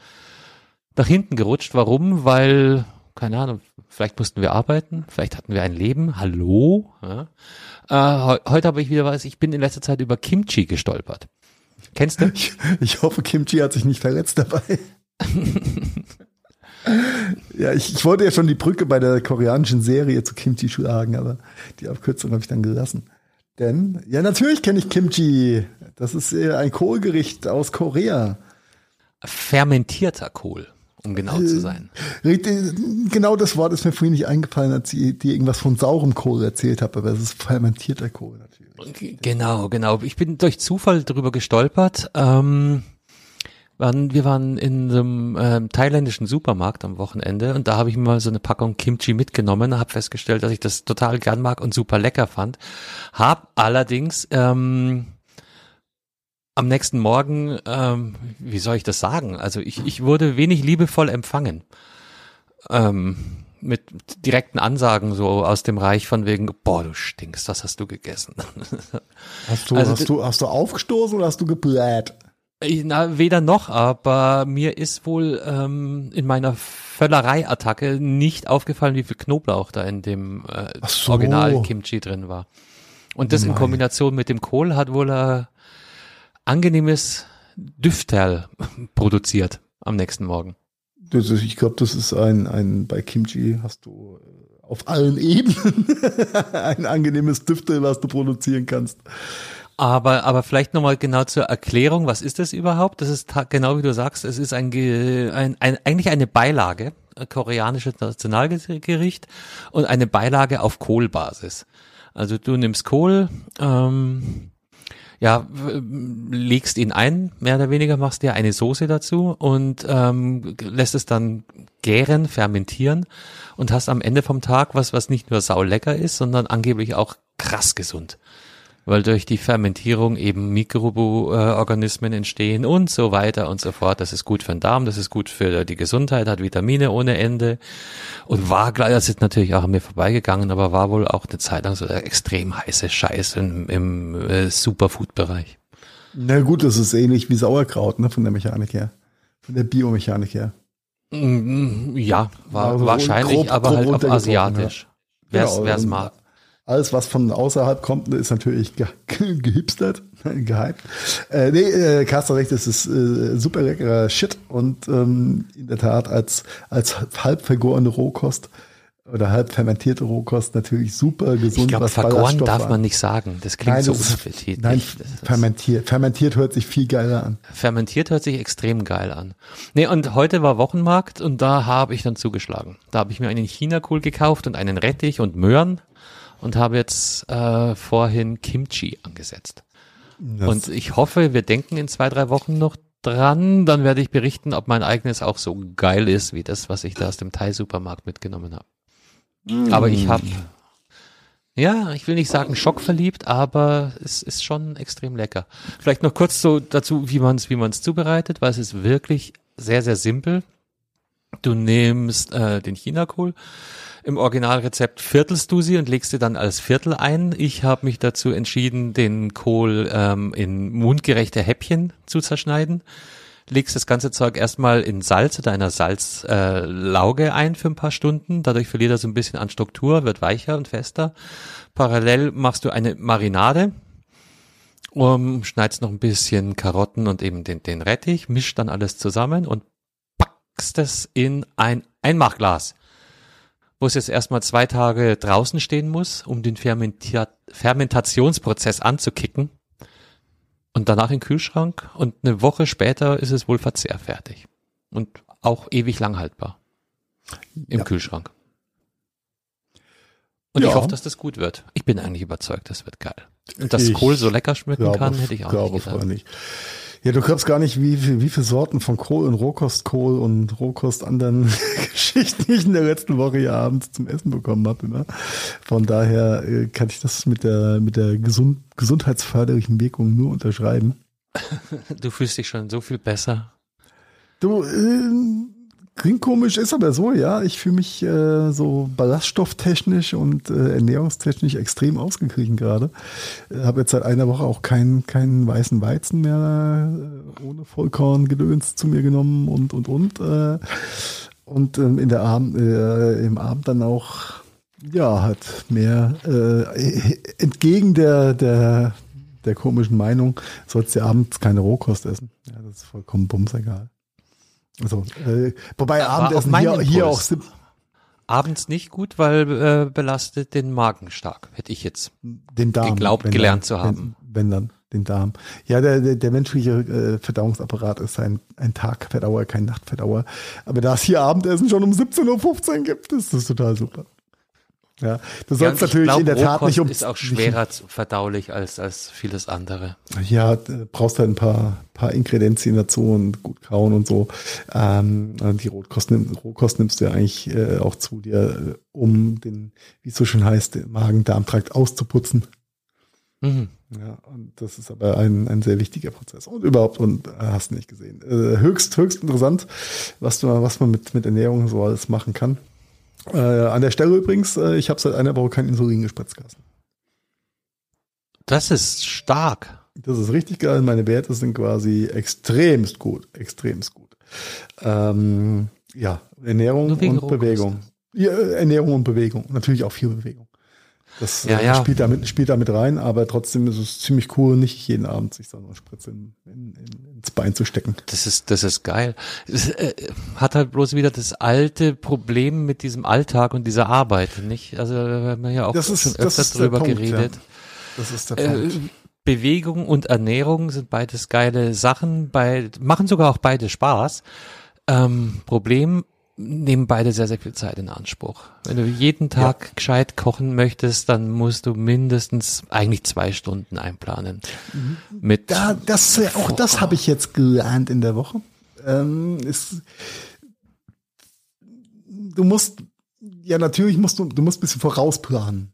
nach hinten gerutscht. Warum? Weil, keine Ahnung, vielleicht mussten wir arbeiten, vielleicht hatten wir ein Leben. Hallo? Ja. Äh, heute habe ich wieder was, ich bin in letzter Zeit über Kimchi gestolpert. Kennst du? Ich, ich hoffe, Kimchi hat sich nicht verletzt dabei. ja, ich, ich wollte ja schon die Brücke bei der koreanischen Serie zu Kimchi schlagen, aber die Abkürzung habe ich dann gelassen. Denn, ja, natürlich kenne ich Kimchi. Das ist ein Kohlgericht aus Korea. Fermentierter Kohl um genau zu äh, sein. Genau das Wort ist mir vorhin nicht eingefallen, als ich dir irgendwas von saurem Kohl erzählt habe, aber es ist fermentierter Kohl natürlich. Genau, genau. Ich bin durch Zufall drüber gestolpert. Ähm, waren, wir waren in einem ähm, thailändischen Supermarkt am Wochenende und da habe ich mir mal so eine Packung Kimchi mitgenommen, habe festgestellt, dass ich das total gern mag und super lecker fand. Hab allerdings ähm, am nächsten Morgen, ähm, wie soll ich das sagen? Also ich, ich wurde wenig liebevoll empfangen. Ähm, mit direkten Ansagen so aus dem Reich von wegen, boah, du stinkst, was hast du gegessen? Hast du, also, hast du, hast du aufgestoßen oder hast du gebläht? Na, weder noch, aber mir ist wohl ähm, in meiner Völlerei-Attacke nicht aufgefallen, wie viel Knoblauch da in dem äh, so. Original-Kimchi drin war. Und das Nein. in Kombination mit dem Kohl hat wohl äh, angenehmes Düfterl produziert am nächsten Morgen. Das ist, ich glaube, das ist ein, ein, bei Kimchi hast du äh, auf allen Ebenen ein angenehmes Düfte, was du produzieren kannst. Aber, aber vielleicht nochmal genau zur Erklärung, was ist das überhaupt? Das ist genau wie du sagst, es ist ein, ein, ein eigentlich eine Beilage, ein koreanisches Nationalgericht und eine Beilage auf Kohlbasis. Also du nimmst Kohl, ähm, ja, legst ihn ein, mehr oder weniger, machst dir eine Soße dazu und ähm, lässt es dann gären, fermentieren und hast am Ende vom Tag was, was nicht nur saulecker ist, sondern angeblich auch krass gesund weil durch die Fermentierung eben Mikroorganismen entstehen und so weiter und so fort. Das ist gut für den Darm, das ist gut für die Gesundheit, hat Vitamine ohne Ende und war, das ist natürlich auch an mir vorbeigegangen, aber war wohl auch eine Zeit lang so der extrem heiße Scheiß im, im äh, Superfood-Bereich. Na gut, das ist ähnlich wie Sauerkraut, ne, von der Mechanik her, von der Biomechanik her. Mm, ja, war, also wahrscheinlich, grob, aber grob halt auf asiatisch. Ja. Wer es genau, mag. Alles, was von außerhalb kommt, ist natürlich ge gehipstert, gehypt. Äh, nee, äh, Carsten recht, das ist äh, super leckerer Shit und ähm, in der Tat als, als halb vergorene Rohkost oder halb fermentierte Rohkost natürlich super gesund. Ich glaube, vergoren darf man nicht sagen. Das klingt nein, so unappetitlich. Nein, fermentiert. Fermentiert hört sich viel geiler an. Fermentiert hört sich extrem geil an. Nee, und heute war Wochenmarkt und da habe ich dann zugeschlagen. Da habe ich mir einen China-Kohl gekauft und einen Rettich und Möhren und habe jetzt äh, vorhin Kimchi angesetzt. Das und ich hoffe, wir denken in zwei, drei Wochen noch dran. Dann werde ich berichten, ob mein eigenes auch so geil ist, wie das, was ich da aus dem Thai-Supermarkt mitgenommen habe. Mm. Aber ich habe, ja, ich will nicht sagen schockverliebt, aber es ist schon extrem lecker. Vielleicht noch kurz so dazu, wie man es wie man's zubereitet, weil es ist wirklich sehr, sehr simpel. Du nimmst äh, den Chinakohl, im Originalrezept viertelst du sie und legst sie dann als Viertel ein. Ich habe mich dazu entschieden, den Kohl ähm, in mundgerechte Häppchen zu zerschneiden. Legst das ganze Zeug erstmal in Salz oder einer Salzlauge äh, ein für ein paar Stunden. Dadurch verliert er so ein bisschen an Struktur, wird weicher und fester. Parallel machst du eine Marinade, um, schneidest noch ein bisschen Karotten und eben den, den Rettich, mischt dann alles zusammen und packst es in ein Einmachglas wo es jetzt erstmal zwei Tage draußen stehen muss, um den Fermentier Fermentationsprozess anzukicken. Und danach in den Kühlschrank und eine Woche später ist es wohl verzehrfertig. Und auch ewig lang haltbar. Im ja. Kühlschrank. Und ja. ich hoffe, dass das gut wird. Ich bin eigentlich überzeugt, das wird geil. Und dass ich Kohl so lecker schmecken kann, hätte ich auch glaube nicht gedacht. Nicht. Ja, du glaubst gar nicht, wie, wie, wie viele Sorten von Kohl und Rohkostkohl und Rohkost anderen Geschichten ich in der letzten Woche hier abends zum Essen bekommen habe. Ne? Von daher äh, kann ich das mit der, mit der gesund, gesundheitsförderlichen Wirkung nur unterschreiben. Du fühlst dich schon so viel besser. Du, äh, Klingt komisch, ist aber so, ja. Ich fühle mich äh, so ballaststofftechnisch und äh, ernährungstechnisch extrem ausgeglichen gerade. Äh, Habe jetzt seit einer Woche auch keinen keinen weißen Weizen mehr äh, ohne Vollkorngedöns zu mir genommen und und und. Äh, und ähm, in der Abend, äh, im Abend dann auch ja hat mehr äh, entgegen der der der komischen Meinung sollst du abends keine Rohkost essen. Ja, das ist vollkommen bumsegal. Also, äh, wobei Abendessen hier, hier auch abends nicht gut, weil äh, belastet den Magen stark, hätte ich jetzt den Darm, geglaubt, gelernt dann, zu haben. Wenn, wenn, dann, den Darm. Ja, der, der, der menschliche äh, Verdauungsapparat ist ein, ein Tagverdauer, kein Nachtverdauer. Aber da es hier Abendessen schon um 17.15 Uhr gibt, ist das total super. Ja, du sollst ja, natürlich glaub, in der Tat nicht um. ist auch schwerer verdaulich als, als vieles andere. Ja, brauchst halt ein paar, paar Ingredienzien dazu und gut kauen und so. Ähm, die Rohkost, Rohkost nimmst du ja eigentlich äh, auch zu dir, äh, um den, wie es so schön heißt, den Magen-Darm-Trakt auszuputzen. Mhm. Ja, und das ist aber ein, ein sehr wichtiger Prozess. Und überhaupt, und äh, hast du nicht gesehen. Äh, höchst, höchst interessant, was, du, was man mit, mit Ernährung so alles machen kann. Äh, an der Stelle übrigens, äh, ich habe seit einer Woche kein Insulin gespritzt, Carsten. Das ist stark. Das ist richtig geil. Meine Werte sind quasi extremst gut. Extremst gut. Ähm, ja, Ernährung und Bewegung. Ja, Ernährung und Bewegung. Natürlich auch viel Bewegung. Das ja, ja. Spielt, damit, spielt damit rein, aber trotzdem ist es ziemlich cool, nicht jeden Abend sich so eine Spritze in, in, in, ins Bein zu stecken. Das ist, das ist geil. Es äh, hat halt bloß wieder das alte Problem mit diesem Alltag und dieser Arbeit, nicht? Also wir haben ja auch das ist, schon öfters drüber Punkt, geredet. Ja. Das ist der äh, Punkt. Äh, Bewegung und Ernährung sind beides geile Sachen, bei, machen sogar auch beide Spaß. Ähm, Problem nehmen beide sehr, sehr viel Zeit in Anspruch. Wenn du jeden Tag ja. gescheit kochen möchtest, dann musst du mindestens eigentlich zwei Stunden einplanen. Mhm. Mit da, das, auch das habe ich jetzt gelernt in der Woche. Ähm, ist, du musst, ja natürlich musst du, du musst ein bisschen vorausplanen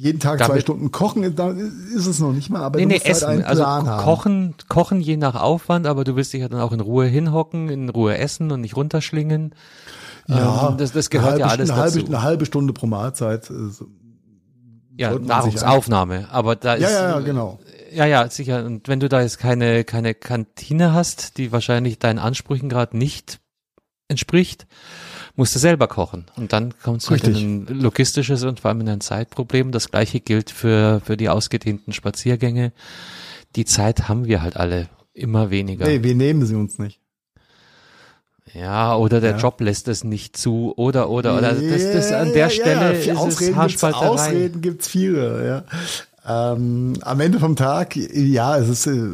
jeden Tag Damit, zwei Stunden kochen, dann ist es noch nicht mal, aber nee, nee, halt essen. halt also Plan kochen, kochen je nach Aufwand, aber du willst dich ja dann auch in Ruhe hinhocken, in Ruhe essen und nicht runterschlingen. Ja, ähm, das, das gehört halbe, ja alles eine halbe, Eine halbe Stunde pro Mahlzeit. Äh, ja, Nahrungsaufnahme, aber da ist. Ja, ja, ja, genau. Ja, ja, sicher. Und wenn du da jetzt keine, keine Kantine hast, die wahrscheinlich deinen Ansprüchen gerade nicht entspricht, musst du selber kochen. Und dann kommst du halt in ein logistisches und vor allem in ein Zeitproblem. Das gleiche gilt für, für die ausgedehnten Spaziergänge. Die Zeit haben wir halt alle immer weniger. Nee, wir nehmen sie uns nicht. Ja, oder der ja. Job lässt es nicht zu, oder, oder, oder. Also das, das an der ja, Stelle ja, ist Ausreden es Haarspalterei. Gibt's, Ausreden gibt's viele, ja. Ähm, am Ende vom Tag, ja, es ist, äh,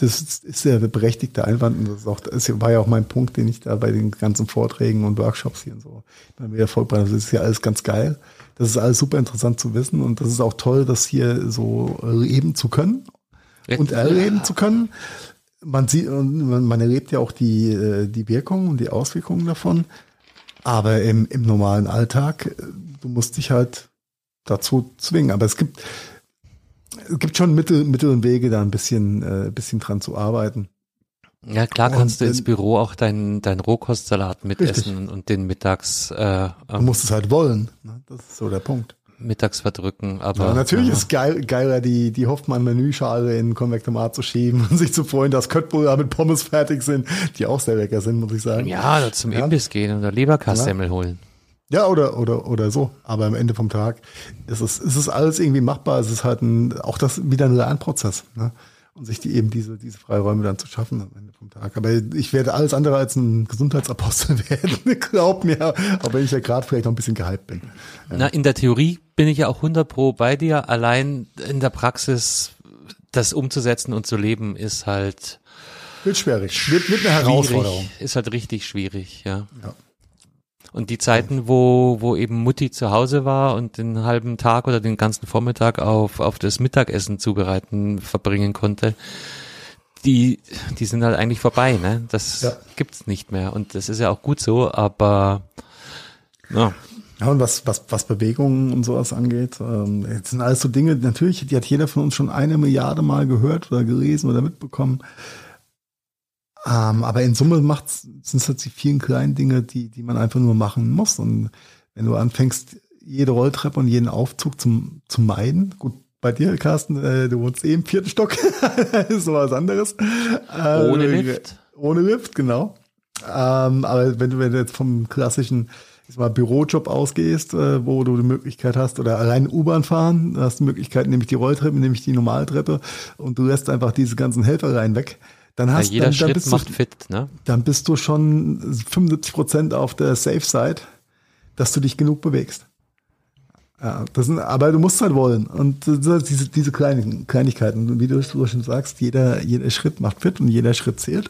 das ist ja der berechtigte Einwand und das, ist auch, das war ja auch mein Punkt, den ich da bei den ganzen Vorträgen und Workshops hier und so immer wieder vollbringe. Das ist ja alles ganz geil. Das ist alles super interessant zu wissen und das ist auch toll, das hier so erleben zu können und erleben zu können. Man sieht, man, man erlebt ja auch die, äh, die Wirkungen und die Auswirkungen davon. Aber im, im normalen Alltag, äh, du musst dich halt dazu zwingen. Aber es gibt, es gibt schon Mittel, Mittel und Wege, da ein bisschen, äh, bisschen dran zu arbeiten. Ja, klar kannst und, du ins Büro auch deinen dein Rohkostsalat mitessen richtig. und den mittags. Äh, du musst es halt wollen. Ne? Das ist so der Punkt. Mittags verdrücken, aber. Ja, natürlich ja. ist geil, geiler, die, die Hoffmann-Menüschale in Konvektomat zu schieben und sich zu freuen, dass Köttbullar mit Pommes fertig sind, die auch sehr lecker sind, muss ich sagen. Ja, zum ja. Imbiss gehen oder Leberkassemmel holen. Ja, oder, oder, oder so. Aber am Ende vom Tag ist es, ist es alles irgendwie machbar. Es ist halt ein, auch das wieder ein Lernprozess. Ne? Und sich die eben diese, diese Freiräume dann zu schaffen am Ende vom Tag. Aber ich werde alles andere als ein Gesundheitsapostel werden. Glaub mir. Auch wenn ich ja gerade vielleicht noch ein bisschen gehypt bin. Ja. Na, in der Theorie bin ich ja auch 100 pro bei dir. Allein in der Praxis das umzusetzen und zu leben ist halt, wird schwierig. Wird, wird eine Herausforderung. Ist halt richtig schwierig, ja. ja. Und die Zeiten, wo, wo eben Mutti zu Hause war und den halben Tag oder den ganzen Vormittag auf, auf das Mittagessen zubereiten verbringen konnte, die, die sind halt eigentlich vorbei, ne? Das ja. gibt's nicht mehr. Und das ist ja auch gut so, aber ja. Ja, und was, was, was Bewegungen und sowas angeht, ähm, jetzt sind alles so Dinge, natürlich, die hat jeder von uns schon eine Milliarde Mal gehört oder gelesen oder mitbekommen. Ähm, aber in Summe sind es halt die vielen kleinen Dinge, die, die man einfach nur machen muss. Und wenn du anfängst, jede Rolltreppe und jeden Aufzug zum, zu meiden, gut, bei dir, Carsten, äh, du wohnst eh im vierten Stock, ist so was anderes. Äh, ohne Lift. Ohne Lift, genau. Ähm, aber wenn du, wenn du jetzt vom klassischen ich mal, Bürojob ausgehst, äh, wo du die Möglichkeit hast, oder allein U-Bahn fahren, hast die Möglichkeit, nämlich die Rolltreppe, nämlich die Normaltreppe, und du lässt einfach diese ganzen Helferreihen weg dann hast ja, jeder dann, Schritt bist macht du, fit, ne? Dann bist du schon 75 Prozent auf der Safe Side, dass du dich genug bewegst. Ja, das sind, aber du musst halt wollen. Und diese, diese kleinen Kleinigkeiten, wie du schon sagst, jeder, jeder Schritt macht fit und jeder Schritt zählt.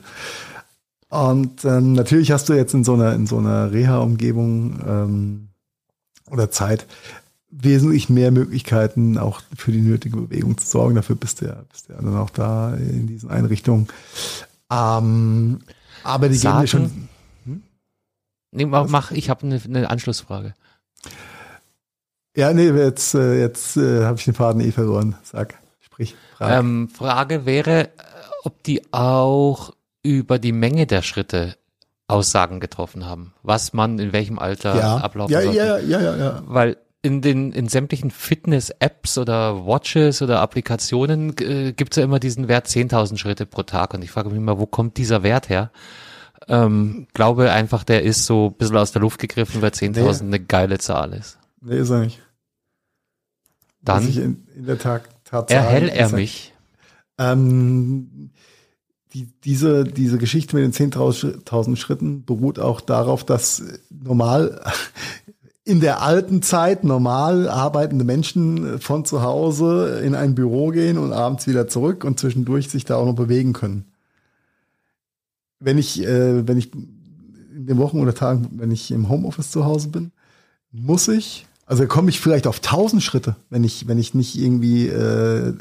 Und ähm, natürlich hast du jetzt in so einer, in so einer Reha-Umgebung ähm, oder Zeit wesentlich mehr Möglichkeiten, auch für die nötige Bewegung zu sorgen. Dafür bist du ja, bist du ja dann auch da in diesen Einrichtungen. Ähm, aber die Sagen, geben dir schon. Hm? Nee, mach, mach ich habe eine, eine Anschlussfrage. Ja, nee, jetzt, äh, jetzt äh, habe ich den Faden eh verloren. Sag, sprich. Frage. Ähm, Frage wäre, ob die auch über die Menge der Schritte Aussagen getroffen haben, was man in welchem Alter ja. ablaufen ja, sollte. Ja, ja, ja, ja. Weil in den in sämtlichen Fitness-Apps oder Watches oder Applikationen äh, gibt es ja immer diesen Wert 10.000 Schritte pro Tag und ich frage mich immer, wo kommt dieser Wert her? Ähm, glaube einfach, der ist so ein bisschen aus der Luft gegriffen, weil 10.000 nee. eine geile Zahl ist. Nee, ist er nicht. Dann in, in, der Tat, Tat erhell er mich. Ähm, die, diese, diese Geschichte mit den 10.000 Schritten beruht auch darauf, dass normal in der alten Zeit normal arbeitende Menschen von zu Hause in ein Büro gehen und abends wieder zurück und zwischendurch sich da auch noch bewegen können. Wenn ich, äh, wenn ich in den Wochen oder Tagen, wenn ich im Homeoffice zu Hause bin, muss ich, also komme ich vielleicht auf 1000 Schritte, wenn ich, wenn ich nicht irgendwie äh,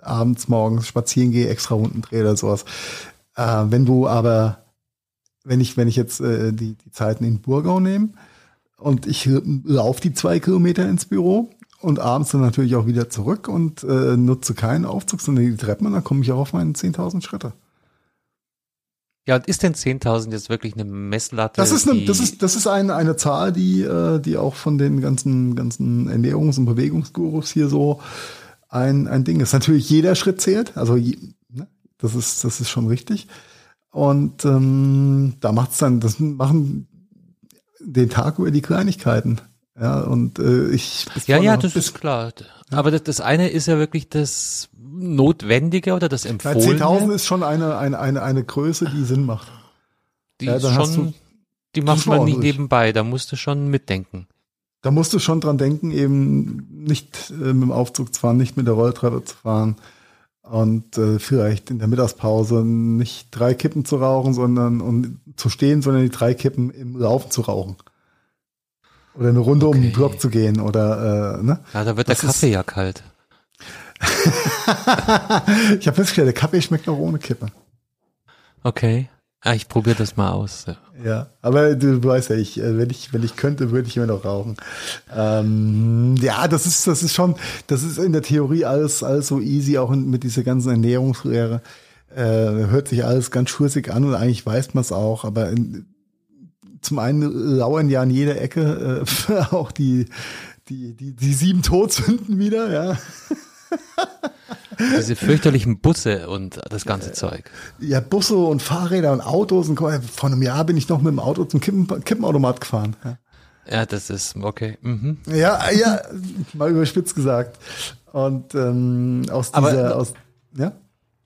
abends, morgens spazieren gehe, extra Runden drehe oder sowas. Äh, wenn du aber, wenn ich, wenn ich jetzt äh, die, die Zeiten in Burgau nehme und ich laufe die zwei Kilometer ins Büro und abends dann natürlich auch wieder zurück und äh, nutze keinen Aufzug, sondern die Treppen, dann komme ich auch auf meine 10.000 Schritte. Ja, und ist denn 10.000 jetzt wirklich eine Messlatte? Das ist eine, das ist, das ist eine, eine Zahl, die, äh, die auch von den ganzen, ganzen Ernährungs- und Bewegungsgurus hier so ein, ein Ding ist. Natürlich jeder Schritt zählt, also ne, das ist, das ist schon richtig. Und ähm, da macht's dann, das machen den Tag über die Kleinigkeiten. Ja, und äh, ich. Ja, ja, das ist klar. Aber das, das eine ist ja wirklich das Notwendige oder das Empfohlene. 10.000 ist schon eine, eine, eine, eine Größe, die Sinn macht. Die ja, ist schon, die macht man nicht nebenbei, da musst du schon mitdenken. Da musst du schon dran denken, eben nicht äh, mit dem Aufzug zu fahren, nicht mit der Rolltreppe zu fahren und äh, vielleicht in der Mittagspause nicht drei Kippen zu rauchen, sondern und zu stehen, sondern die drei Kippen im Laufen zu rauchen. Oder eine Runde okay. um den Block zu gehen oder äh, ne? Ja, da wird das der Kaffee ja kalt. ich habe festgestellt, der Kaffee schmeckt auch ohne Kippe. Okay. Ah, ich probiere das mal aus. Ja. ja, aber du weißt ja, ich, äh, wenn ich, wenn ich könnte, würde ich immer noch rauchen. Ähm, ja, das ist, das ist schon, das ist in der Theorie alles, alles so easy, auch mit dieser ganzen Ernährungslehre. Äh, hört sich alles ganz schursig an und eigentlich weiß man es auch, aber in, zum einen lauern ja an jeder Ecke äh, auch die, die, die, die sieben Todsünden wieder, ja. Diese fürchterlichen Busse und das ganze Zeug. Ja, Busse und Fahrräder und Autos. Und vor einem Jahr bin ich noch mit dem Auto zum Kippen, Kippenautomat gefahren. Ja. ja, das ist okay. Mhm. Ja, ja, mal überspitzt gesagt. Und ähm, aus dieser, aber, aus, ja?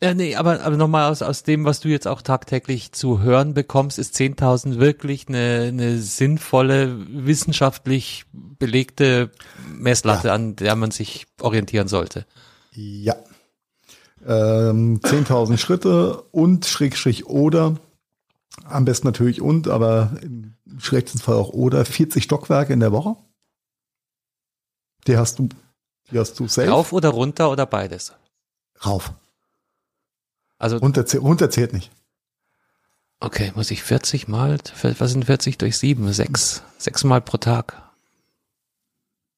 Ja, nee, aber, aber nochmal aus, aus dem, was du jetzt auch tagtäglich zu hören bekommst, ist 10.000 wirklich eine, eine sinnvolle, wissenschaftlich belegte Messlatte, ja. an der man sich orientieren sollte. Ja. Ähm, 10.000 Schritte und Schrägstrich oder, am besten natürlich und, aber im schlechtesten Fall auch oder, 40 Stockwerke in der Woche. Die hast du, die hast du safe. Rauf oder runter oder beides? Rauf. Also runter, runter zählt nicht. Okay, muss ich 40 mal, was sind 40 durch 7? Sechs, sechs Mal pro Tag.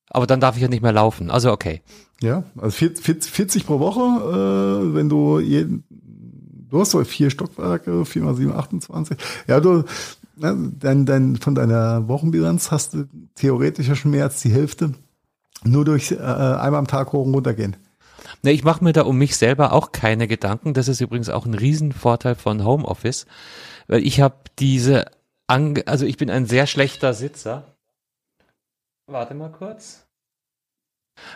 Aber dann darf ich ja nicht mehr laufen. Also okay. Ja, also 40, 40 pro Woche, äh, wenn du jeden, du hast so vier Stockwerke, 4 mal 7, 28. Ja, du, ne, dein, dein, von deiner Wochenbilanz hast du theoretisch ja schon mehr als die Hälfte nur durch äh, einmal am Tag hoch und runter gehen. Ne, ich mache mir da um mich selber auch keine Gedanken. Das ist übrigens auch ein Riesenvorteil von Homeoffice, weil ich habe diese, Ange also ich bin ein sehr schlechter Sitzer. Warte mal kurz.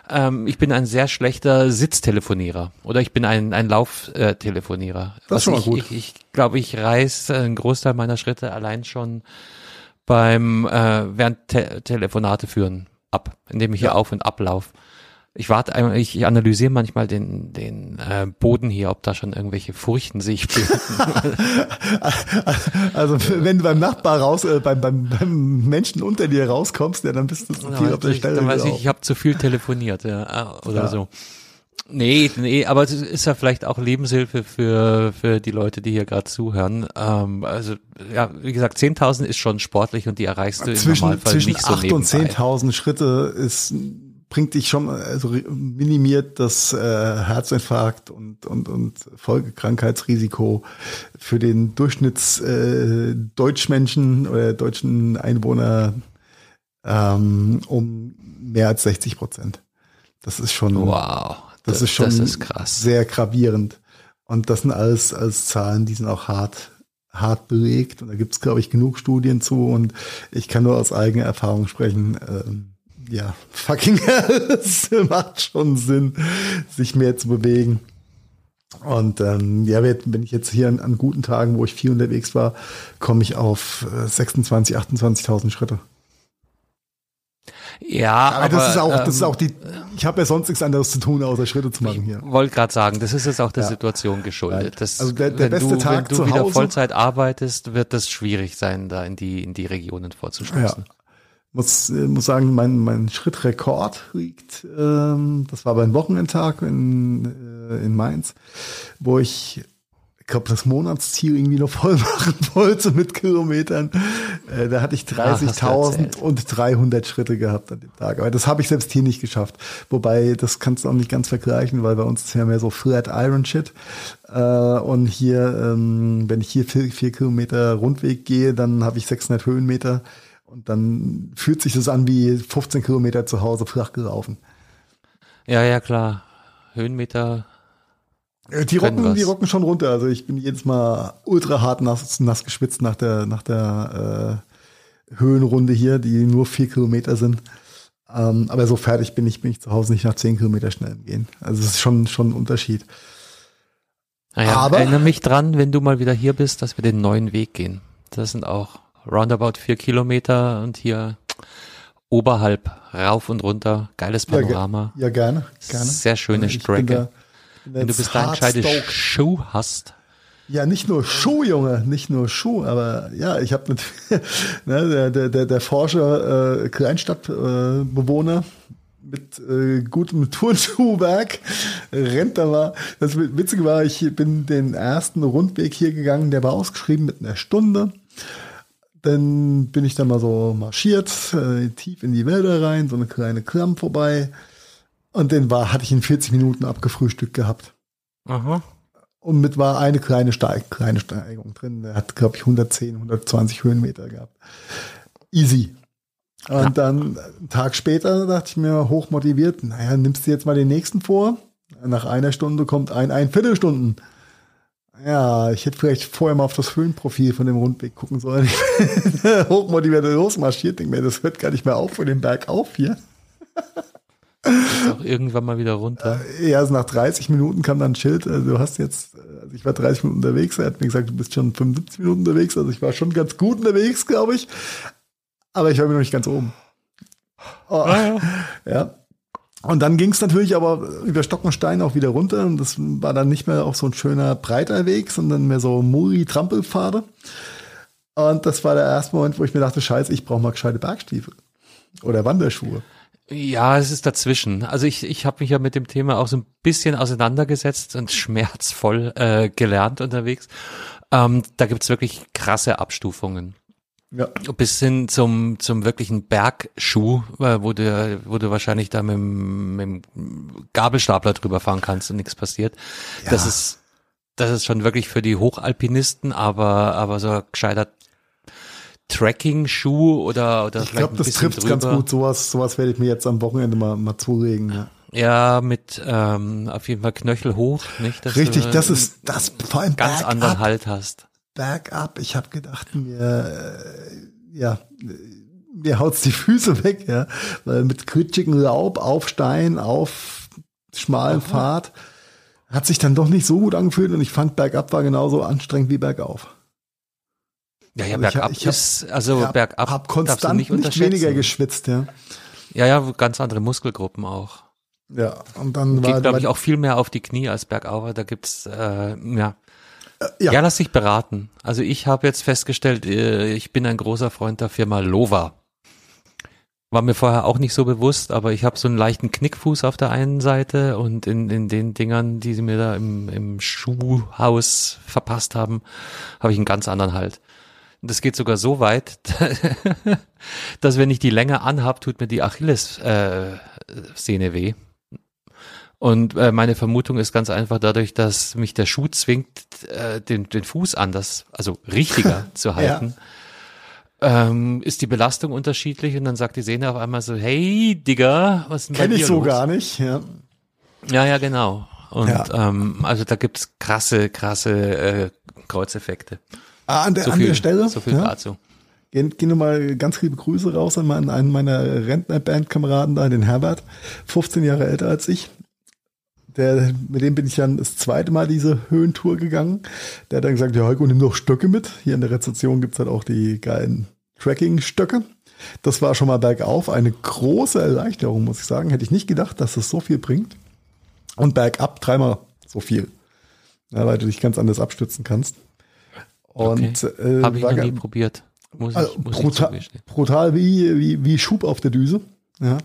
Ähm, ich bin ein sehr schlechter Sitztelefonierer oder ich bin ein, ein Lauftelefonierer. Das ist schon mal ich, gut. Ich, ich glaube, ich reiß einen Großteil meiner Schritte allein schon beim äh, während Te Telefonate führen ab, indem ich ja. hier auf und ablaufe. Ich warte einmal, ich analysiere manchmal den, den äh, Boden hier, ob da schon irgendwelche Furchen sich bilden. also wenn du beim Nachbar raus, äh, beim, beim, beim Menschen unter dir rauskommst, ja, dann bist du zu viel auf der Stelle. Dann weiß ich, ich habe zu viel telefoniert, ja, ah, oder ja. so. Nee, nee, aber es ist ja vielleicht auch Lebenshilfe für, für die Leute, die hier gerade zuhören. Ähm, also, ja, wie gesagt, 10.000 ist schon sportlich und die erreichst du zwischen, im Normalfall zwischen nicht so 8 und 10.000 Schritte ist bringt dich schon, also minimiert das äh, Herzinfarkt und, und, und Folgekrankheitsrisiko für den Durchschnitts äh, oder deutschen Einwohner ähm, um mehr als 60 Prozent. Das ist schon, wow, das, das ist schon das ist sehr gravierend. Und das sind alles als Zahlen, die sind auch hart, hart belegt. Und da gibt es, glaube ich, genug Studien zu. Und ich kann nur aus eigener Erfahrung sprechen. Ähm, ja, fucking es macht schon Sinn, sich mehr zu bewegen. Und ähm, ja, wenn ich jetzt hier an, an, guten Tagen, wo ich viel unterwegs war, komme ich auf 26, äh, 28.000 Schritte. Ja, aber, aber das ist auch, das ist auch die. Ähm, ich habe ja sonst nichts anderes zu tun, außer Schritte zu machen hier. Wollte gerade sagen, das ist jetzt auch der ja. Situation geschuldet. Das, also der, der beste du, Tag wenn du wieder Hause, Vollzeit arbeitest, wird das schwierig sein, da in die in die Regionen vorzustoßen. Ja. Muss muss sagen, mein mein Schrittrekord liegt. Ähm, das war beim Wochenendtag in äh, in Mainz, wo ich glaube, das Monatsziel irgendwie noch voll machen wollte mit Kilometern. Äh, da hatte ich 30.000 und 300 Schritte gehabt an dem Tag. Aber das habe ich selbst hier nicht geschafft. Wobei, das kannst du auch nicht ganz vergleichen, weil bei uns ist ja mehr so Flat Iron Shit. Äh, und hier, ähm, wenn ich hier vier, vier Kilometer Rundweg gehe, dann habe ich 600 Höhenmeter. Und dann fühlt sich das an wie 15 Kilometer zu Hause flach gelaufen. Ja, ja, klar. Höhenmeter äh, die rocken, die rocken schon runter. Also ich bin jedes Mal ultra hart nass, nass geschwitzt nach der, nach der äh, Höhenrunde hier, die nur vier Kilometer sind. Ähm, aber so fertig bin ich, bin ich zu Hause nicht nach zehn Kilometer schnell gehen. Also es ist schon, schon ein Unterschied. Naja, aber erinnere mich dran, wenn du mal wieder hier bist, dass wir den neuen Weg gehen. Das sind auch roundabout vier Kilometer und hier oberhalb rauf und runter. Geiles Panorama. Ja, ja gerne, gerne. Sehr schöne Strecke. Wenn du bis dahin gescheite Schuh hast. Ja, nicht nur Schuh, Junge, nicht nur Schuh, aber ja, ich habe ne, der, der, der Forscher, äh, Kleinstadtbewohner äh, mit äh, gutem Turnschuhwerk rennt da mal. Das Witzige war, ich bin den ersten Rundweg hier gegangen, der war ausgeschrieben mit einer Stunde. Dann bin ich da mal so marschiert, äh, tief in die Wälder rein, so eine kleine Klamm vorbei. Und den war, hatte ich in 40 Minuten abgefrühstückt gehabt. Aha. Und mit war eine kleine, Steig, kleine Steigung drin. Der hat, glaube ich, 110, 120 Höhenmeter gehabt. Easy. Und ja. dann einen Tag später dachte ich mir, hochmotiviert, naja, nimmst du jetzt mal den nächsten vor. Nach einer Stunde kommt ein, ein Viertelstunden. Ja, ich hätte vielleicht vorher mal auf das Höhenprofil von dem Rundweg gucken sollen. hochmotiviert losmarschiert, denke mir, das hört gar nicht mehr auf von dem Berg auf hier. Auch irgendwann mal wieder runter. Äh, ja, also nach 30 Minuten kam dann ein Schild, also du hast jetzt, also ich war 30 Minuten unterwegs, er hat mir gesagt, du bist schon 75 Minuten unterwegs, also ich war schon ganz gut unterwegs, glaube ich. Aber ich war mir noch nicht ganz oben. Oh, ah, ja. ja. Und dann ging es natürlich aber über Stock und Stein auch wieder runter und das war dann nicht mehr auch so ein schöner breiter Weg, sondern mehr so Muri-Trampelpfade. Und das war der erste Moment, wo ich mir dachte, scheiße, ich brauche mal gescheite Bergstiefel oder Wanderschuhe. Ja, es ist dazwischen. Also ich, ich habe mich ja mit dem Thema auch so ein bisschen auseinandergesetzt und schmerzvoll äh, gelernt unterwegs. Ähm, da gibt's wirklich krasse Abstufungen. Ja. Bis hin zum, zum wirklichen Bergschuh, äh, wo du, wo du wahrscheinlich da mit, mit dem Gabelstapler drüber fahren kannst und nichts passiert. Ja. Das ist, das ist schon wirklich für die Hochalpinisten, aber, aber so gescheiter Tracking-Schuh oder, oder ich glaube, das trifft ganz gut. Sowas, sowas werde ich mir jetzt am Wochenende mal, mal zulegen. Ja. Ja, mit ähm, auf jeden Fall Knöchel hoch, nicht? Dass Richtig, du, das ist das vor allem ganz anderen Halt hast. Bergab. Ich habe gedacht, mir äh, ja, mir haut's die Füße weg, ja, weil mit kritschigem Laub auf Stein, auf schmalen Pfad hat sich dann doch nicht so gut angefühlt und ich fand Bergab war genauso anstrengend wie Bergauf. Ja, ja, also bergab ich, ich hab, ist, also hab, bergab hab konstant nicht, nicht weniger geschwitzt, ja. Ja, ja, ganz andere Muskelgruppen auch. Ja, und dann Geht, glaube ich, auch viel mehr auf die Knie als bergauf. Da gibt's, äh, ja. Äh, ja. ja, lass dich beraten. Also ich habe jetzt festgestellt, äh, ich bin ein großer Freund der Firma Lova. War mir vorher auch nicht so bewusst, aber ich habe so einen leichten Knickfuß auf der einen Seite und in, in den Dingern, die sie mir da im, im Schuhhaus verpasst haben, habe ich einen ganz anderen Halt. Das geht sogar so weit, dass wenn ich die länger anhab, tut mir die Achillessehne äh, weh. Und äh, meine Vermutung ist ganz einfach dadurch, dass mich der Schuh zwingt, äh, den, den Fuß anders, also richtiger zu halten. Ja. Ähm, ist die Belastung unterschiedlich und dann sagt die Sehne auf einmal so, hey Digga, was denn Kenn ich so los? gar nicht, ja. Ja, ja, genau. Und ja. Ähm, also da gibt's krasse, krasse äh, Kreuzeffekte. Ah, an der, so an viel, der Stelle. So viel ja. dazu. Gehen, gehen mal ganz liebe Grüße raus an meinen, einen meiner Rentner-Bandkameraden da, den Herbert, 15 Jahre älter als ich. Der, mit dem bin ich dann das zweite Mal diese Höhentour gegangen. Der hat dann gesagt, ja, Heiko, nimm doch Stöcke mit. Hier in der Rezeption gibt's halt auch die geilen Tracking-Stöcke. Das war schon mal bergauf eine große Erleichterung, muss ich sagen. Hätte ich nicht gedacht, dass es so viel bringt. Und bergab dreimal so viel. Ja, weil du dich ganz anders abstützen kannst. Und okay. äh, habe ich noch nie probiert. Muss also ich, muss brutal, brutal wie, wie, wie Schub auf der Düse. Ja.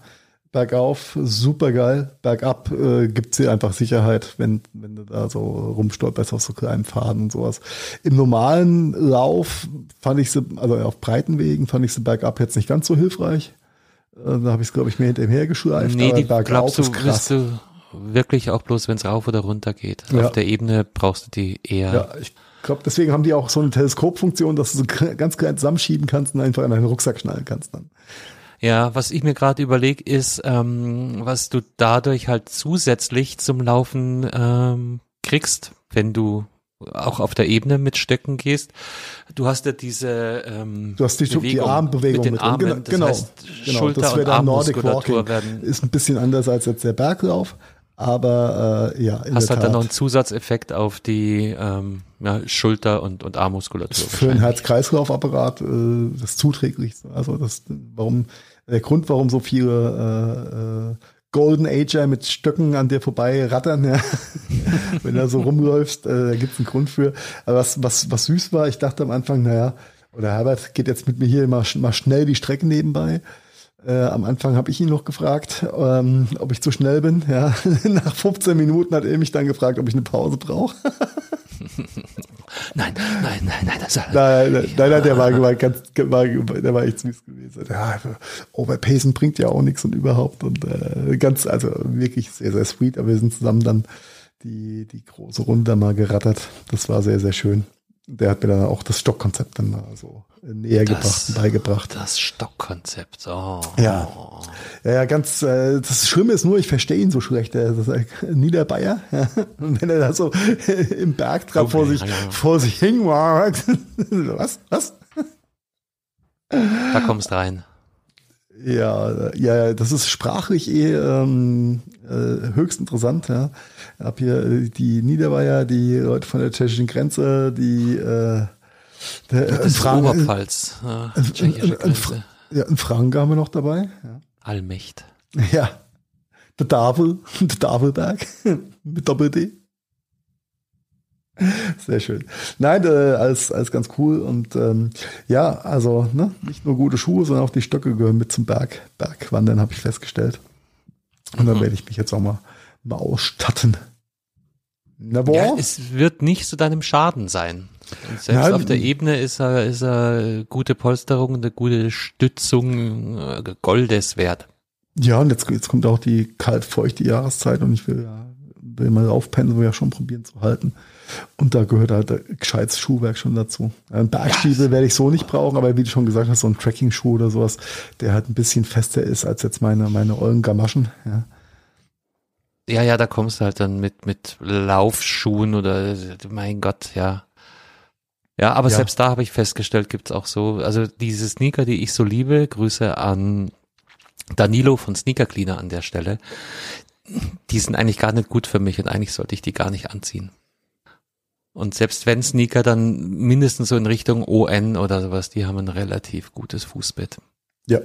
Bergauf super geil. Bergab äh, gibt sie einfach Sicherheit, wenn, wenn du da so rumstolperst auf so kleinen Faden und sowas. Im normalen Lauf fand ich sie, also auf breiten Wegen fand ich sie bergab jetzt nicht ganz so hilfreich. Äh, da habe ich es, glaube ich, mehr hinterher geschleift. Nee, die glaubst du, wirst du wirklich auch bloß, wenn es rauf oder runter geht. Ja. Auf der Ebene brauchst du die eher. Ja, ich glaube, deswegen haben die auch so eine Teleskopfunktion, dass du so ganz klein zusammenschieben kannst und einfach in deinen Rucksack schnallen kannst dann. Ja, was ich mir gerade überlege, ist, ähm, was du dadurch halt zusätzlich zum Laufen ähm, kriegst, wenn du auch auf der Ebene mit Stöcken gehst. Du hast ja diese ähm, Du hast die, Bewegung die Armbewegung mit, den Armen. Genau, das genau, heißt, genau. Schulter das und Armmuskulatur werden. Ist ein bisschen anders als jetzt der Berglauf, aber äh, ja. In hast halt dann noch einen Zusatzeffekt auf die ähm, ja, Schulter- und, und Armmuskulatur. Für den Herz-Kreislauf-Apparat äh, das zuträglich. Also das, warum der Grund, warum so viele äh, äh, Golden Ager mit Stöcken an dir vorbei rattern, ja. wenn er so rumläufst, äh, da gibt's einen Grund für. Aber was, was, was süß war, ich dachte am Anfang, naja, oder Herbert geht jetzt mit mir hier mal, mal schnell die Strecke nebenbei. Äh, am Anfang habe ich ihn noch gefragt, ähm, ob ich zu schnell bin. Ja. Nach 15 Minuten hat er mich dann gefragt, ob ich eine Pause brauche. nein, nein, nein, nein, das nein, nein, nein, nein, der war, war ganz, war, der war echt süß gewesen. Ja, Overpacen bringt ja auch nichts und überhaupt und äh, ganz, also wirklich sehr, sehr sweet. Aber wir sind zusammen dann die die große Runde mal gerattert. Das war sehr, sehr schön der hat mir dann auch das Stockkonzept dann mal so näher das, gebracht und beigebracht. Das Stockkonzept, oh. Ja. Ja, ja ganz, äh, das Schlimme ist nur, ich verstehe ihn so schlecht. Der ist ein Niederbayer. Ja. Und wenn er da so im Bergtrab vor sich, vor sich hing, was, was? Da kommst rein. Ja, ja, das ist sprachlich eh ähm, äh, höchst interessant. Ja. Ich habe hier äh, die Niederbayer, die Leute von der tschechischen Grenze, die äh, der, das ist Frank, Oberpfalz, ja, tschechische Grenze. Ja, in Frank haben wir noch dabei. Ja. Allmächt. Ja, der Davel, der Davelberg mit Doppel-D. Sehr schön. Nein, äh, alles, alles ganz cool. Und ähm, ja, also ne, nicht nur gute Schuhe, sondern auch die Stöcke gehören mit zum Berg, Bergwandern, habe ich festgestellt. Und dann mhm. werde ich mich jetzt auch mal, mal ausstatten. Na, boah. Ja, es wird nicht zu deinem Schaden sein. Und selbst ja, auf der Ebene ist er, ist er gute Polsterung, eine gute Stützung, äh, Goldes wert. Ja, und jetzt, jetzt kommt auch die kalt-feuchte Jahreszeit und ich will will mal aufpennen, wir ja schon probieren zu halten. Und da gehört halt ein gescheites Schuhwerk schon dazu. Ein Bergstiefel werde ich so nicht brauchen, aber wie du schon gesagt hast, so ein Tracking-Schuh oder sowas, der halt ein bisschen fester ist als jetzt meine, meine ollen Gamaschen. Ja. Ja, ja, da kommst du halt dann mit, mit Laufschuhen oder, mein Gott, ja. Ja, aber ja. selbst da habe ich festgestellt, gibt's auch so, also diese Sneaker, die ich so liebe, Grüße an Danilo von Sneaker Cleaner an der Stelle, die sind eigentlich gar nicht gut für mich und eigentlich sollte ich die gar nicht anziehen. Und selbst wenn Sneaker dann mindestens so in Richtung ON oder sowas, die haben ein relativ gutes Fußbett. Ja,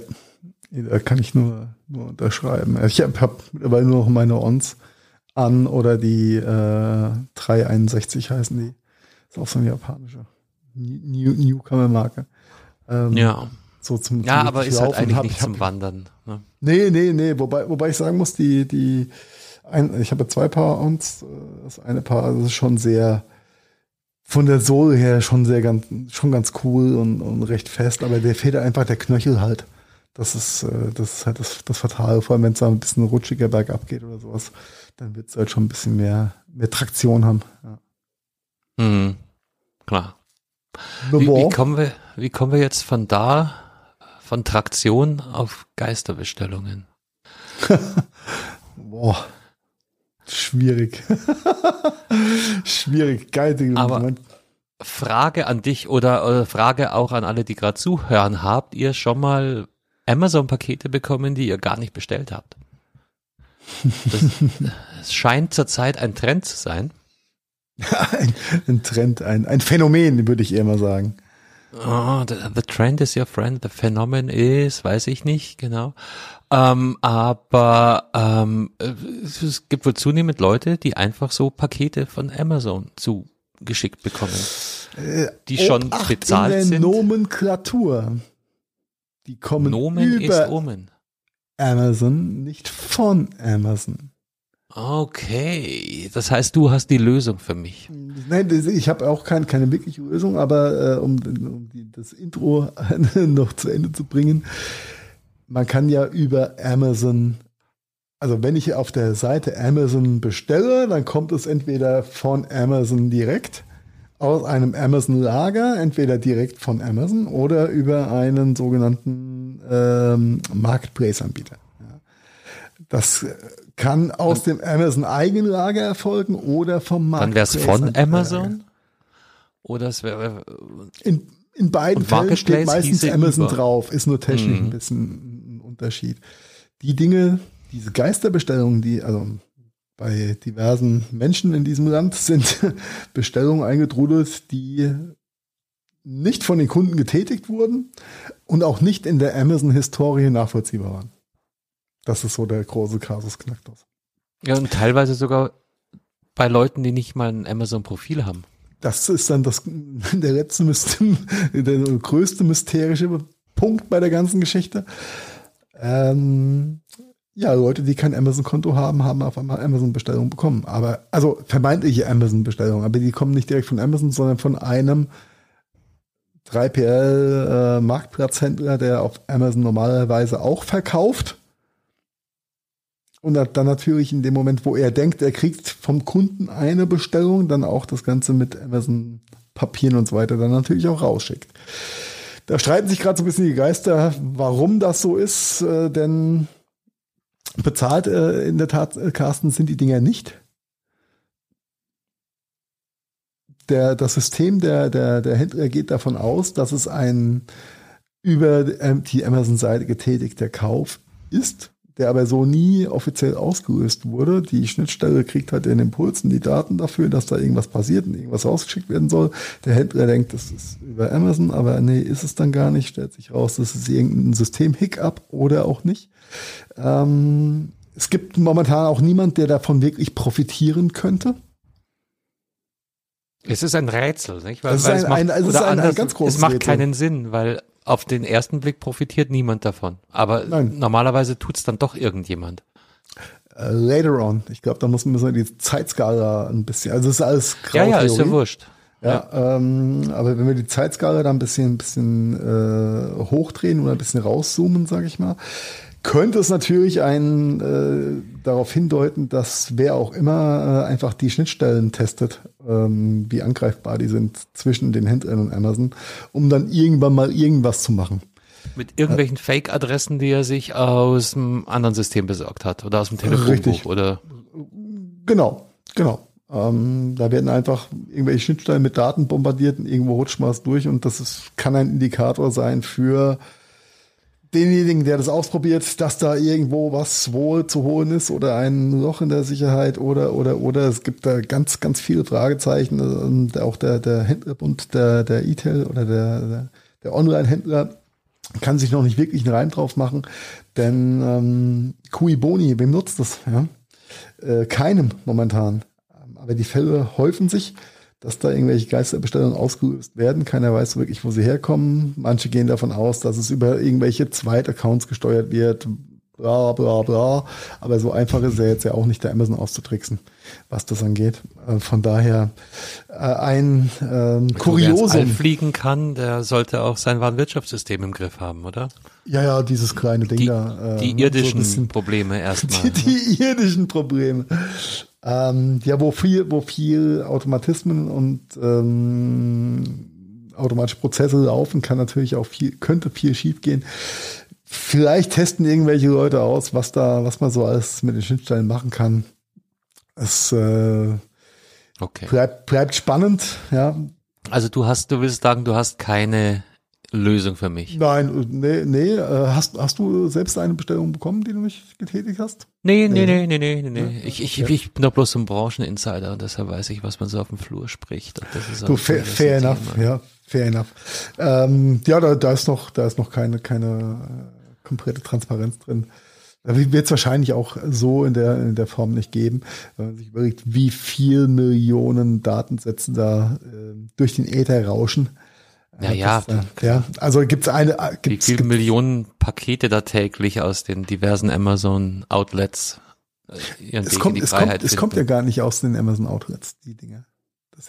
da kann ich nur, nur unterschreiben. Ich habe hab mittlerweile nur noch meine Ons an oder die äh, 361 heißen die. Ist auch so eine japanische New Newcomer-Marke. Ähm, ja. So zum, ja, aber ist halt eigentlich hab, nicht zum Wandern. Ne? Nee, nee, nee. Wobei, wobei ich sagen muss, die, die, ein, ich habe zwei Paar Ons. Äh, das eine Paar, das ist schon sehr, von der Sohle her schon sehr ganz, schon ganz cool und, und recht fest, aber der fehlt einfach der Knöchel halt. Das ist, äh, das ist halt das, das Fatale, vor allem wenn es da ein bisschen rutschiger bergab geht oder sowas, dann wird es halt schon ein bisschen mehr, mehr Traktion haben. Ja. Mhm. Klar. Wie, wie, kommen wir, wie kommen wir jetzt von da, von Traktion auf Geisterbestellungen? Boah. Schwierig. Schwierig. Geil. Aber, Frage an dich oder, oder Frage auch an alle, die gerade zuhören. Habt ihr schon mal Amazon-Pakete bekommen, die ihr gar nicht bestellt habt? Das, scheint zurzeit ein Trend zu sein. ein, ein, Trend, ein, ein Phänomen, würde ich eher mal sagen. Oh, the, the, trend is your friend, the phenomenon is, weiß ich nicht genau. Ähm, aber ähm, es gibt wohl zunehmend Leute, die einfach so Pakete von Amazon zugeschickt bekommen, äh, die äh, schon bezahlt in der sind. Nomenklatur. Die kommen Nomen über ist Omen. Amazon, nicht von Amazon. Okay, das heißt, du hast die Lösung für mich. Nein, ich habe auch kein, keine wirkliche Lösung, aber äh, um, um die, das Intro noch zu Ende zu bringen, man kann ja über Amazon, also wenn ich auf der Seite Amazon bestelle, dann kommt es entweder von Amazon direkt aus einem Amazon-Lager, entweder direkt von Amazon oder über einen sogenannten ähm, Marketplace-Anbieter. Das kann aus dem Amazon Eigenlager erfolgen oder vom Markt. Dann wäre es von Amazon? Oder es wäre. In, in beiden Fällen steht meistens Amazon über. drauf, ist nur technisch mhm. ein bisschen ein Unterschied. Die Dinge, diese Geisterbestellungen, die, also bei diversen Menschen in diesem Land sind Bestellungen eingetrudelt, die nicht von den Kunden getätigt wurden und auch nicht in der Amazon-Historie nachvollziehbar waren. Das ist so der große Kasus Knacktus. Ja, und teilweise sogar bei Leuten, die nicht mal ein Amazon-Profil haben. Das ist dann das, der letzte, der größte mysterische Punkt bei der ganzen Geschichte. Ähm, ja, Leute, die kein Amazon-Konto haben, haben auf einmal Amazon-Bestellungen bekommen. Aber, also vermeintliche Amazon-Bestellungen, aber die kommen nicht direkt von Amazon, sondern von einem 3PL-Marktplatzhändler, äh, der auf Amazon normalerweise auch verkauft und dann natürlich in dem Moment, wo er denkt, er kriegt vom Kunden eine Bestellung, dann auch das Ganze mit Amazon Papieren und so weiter dann natürlich auch rausschickt. Da streiten sich gerade so ein bisschen die Geister, warum das so ist, äh, denn bezahlt äh, in der Tat, äh, Carsten, sind die Dinger nicht. Der, das System der, der, der Händler geht davon aus, dass es ein über die Amazon-Seite getätigter Kauf ist der aber so nie offiziell ausgelöst wurde. Die Schnittstelle kriegt halt den Impulsen, die Daten dafür, dass da irgendwas passiert und irgendwas rausgeschickt werden soll. Der Händler denkt, das ist über Amazon, aber nee, ist es dann gar nicht. Stellt sich raus, das ist irgendein System-Hiccup oder auch nicht. Ähm, es gibt momentan auch niemand, der davon wirklich profitieren könnte. Es ist ein Rätsel, nicht? Weil, es ist ein, es macht, ein, es ist ein, ein ganz großes Es macht Rätsel. keinen Sinn, weil auf den ersten Blick profitiert niemand davon. Aber Nein. normalerweise tut es dann doch irgendjemand. Uh, later on. Ich glaube, da muss man die Zeitskala ein bisschen, also es ist alles grau Ja, ja, ist ja wurscht. Ja, ja. Ähm, aber wenn wir die Zeitskala da ein bisschen, ein bisschen äh, hochdrehen oder ein bisschen rauszoomen, sage ich mal, könnte es natürlich ein, äh, darauf hindeuten, dass wer auch immer äh, einfach die Schnittstellen testet, ähm, wie angreifbar die sind zwischen den Händlern und Amazon, um dann irgendwann mal irgendwas zu machen. Mit irgendwelchen äh, Fake-Adressen, die er sich aus einem anderen System besorgt hat oder aus dem Telefonbuch richtig. oder? Genau, genau. Ähm, da werden einfach irgendwelche Schnittstellen mit Daten bombardiert und irgendwo rutscht man es durch und das ist, kann ein Indikator sein für denjenigen, der das ausprobiert, dass da irgendwo was wohl zu holen ist oder ein Loch in der Sicherheit oder oder oder es gibt da ganz ganz viele Fragezeichen und auch der der Händlerbund der der E-Tail oder der der, Online-Händler kann sich noch nicht wirklich einen Reim drauf machen, denn ähm, Kui Boni, wem nutzt das? Ja? Äh, keinem momentan. Aber die Fälle häufen sich dass da irgendwelche Geisterbestellungen ausgelöst werden. Keiner weiß wirklich, wo sie herkommen. Manche gehen davon aus, dass es über irgendwelche Zweitaccounts gesteuert wird. Bla bla bla. Aber so einfach ist er jetzt ja auch nicht, der Amazon auszutricksen, was das angeht. Äh, von daher äh, ein ähm, Kuriosum. Wer fliegen kann, der sollte auch sein Warenwirtschaftssystem im Griff haben, oder? Ja, ja, dieses kleine Ding die, da. Äh, die irdischen so Probleme erstmal. Die, die ne? irdischen Probleme. Ähm, ja, wo viel, wo viel Automatismen und ähm, automatische Prozesse laufen, kann natürlich auch viel, könnte viel schiefgehen. Vielleicht testen irgendwelche Leute aus, was da, was man so alles mit den Schnittstellen machen kann. Es äh, okay. bleibt, bleibt spannend, ja. Also du hast, du willst sagen, du hast keine Lösung für mich. Nein, nee, nee. Äh, hast, hast du selbst eine Bestellung bekommen, die du nicht getätigt hast? Nee, nee, nee, nee, nee, nee. nee. Ich, ich, okay. ich bin doch bloß ein Brancheninsider und deshalb weiß ich, was man so auf dem Flur spricht. du, fair, fair enough, ja, fair enough. Ähm, ja, da, da ist noch, da ist noch keine, keine äh, komplette Transparenz drin. Da wird es wahrscheinlich auch so in der, in der Form nicht geben, wenn man sich überlegt, wie viel Millionen Datensätze da äh, durch den Äther rauschen. Ja, ja. Das, äh, ja, also gibt's eine. Äh, gibt's, Wie viele Millionen Pakete da täglich aus den diversen Amazon Outlets äh, es kommt, es kommt, es kommt ja gar nicht aus den Amazon Outlets, die Dinge.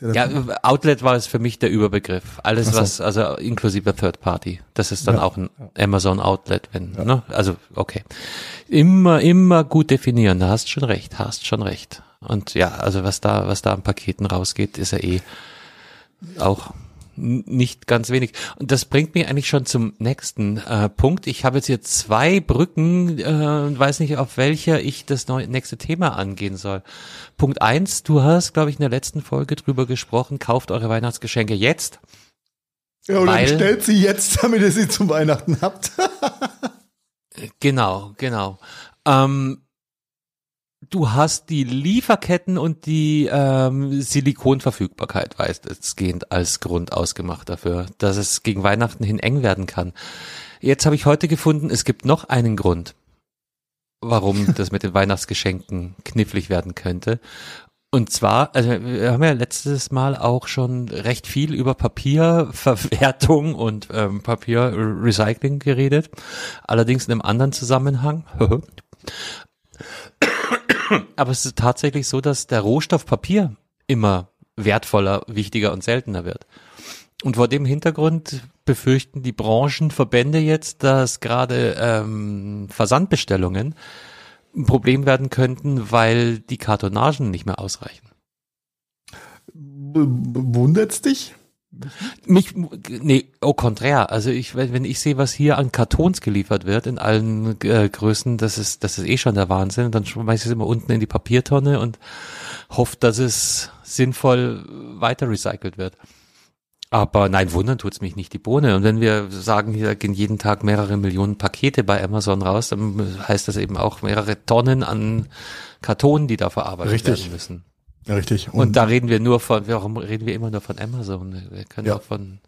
Ja, ja Outlet war es für mich der Überbegriff. Alles so. was, also inklusive Third Party. Das ist dann ja, auch ein ja. Amazon Outlet, wenn, ne? Also, okay. Immer, immer gut definieren. Da hast schon recht, hast schon recht. Und ja, also was da, was da an Paketen rausgeht, ist ja eh auch nicht ganz wenig. Und das bringt mich eigentlich schon zum nächsten äh, Punkt. Ich habe jetzt hier zwei Brücken, äh, weiß nicht, auf welcher ich das neue, nächste Thema angehen soll. Punkt eins, du hast, glaube ich, in der letzten Folge drüber gesprochen, kauft eure Weihnachtsgeschenke jetzt. Ja, oder weil, bestellt sie jetzt, damit ihr sie zum Weihnachten habt. genau, genau. Ähm, du hast die Lieferketten und die ähm, Silikonverfügbarkeit weitestgehend als Grund ausgemacht dafür, dass es gegen Weihnachten hin eng werden kann. Jetzt habe ich heute gefunden, es gibt noch einen Grund, warum das mit den Weihnachtsgeschenken knifflig werden könnte. Und zwar, also wir haben ja letztes Mal auch schon recht viel über Papierverwertung und ähm, Papierrecycling geredet, allerdings in einem anderen Zusammenhang. Aber es ist tatsächlich so, dass der Rohstoff Papier immer wertvoller, wichtiger und seltener wird. Und vor dem Hintergrund befürchten die Branchenverbände jetzt, dass gerade ähm, Versandbestellungen ein Problem werden könnten, weil die Kartonagen nicht mehr ausreichen. Wundert's dich? Mich, nee, au contraire. Also ich, wenn ich sehe, was hier an Kartons geliefert wird in allen äh, Größen, das ist, das ist eh schon der Wahnsinn. dann schmeiße ich es immer unten in die Papiertonne und hoffe, dass es sinnvoll weiter recycelt wird. Aber nein, wundern tut's mich nicht die Bohne. Und wenn wir sagen, hier gehen jeden Tag mehrere Millionen Pakete bei Amazon raus, dann heißt das eben auch mehrere Tonnen an Karton, die da verarbeitet Richtig. werden müssen. Ja, richtig. Und, und, da reden wir nur von, warum reden wir immer nur von Amazon? Wir können ja. auch von,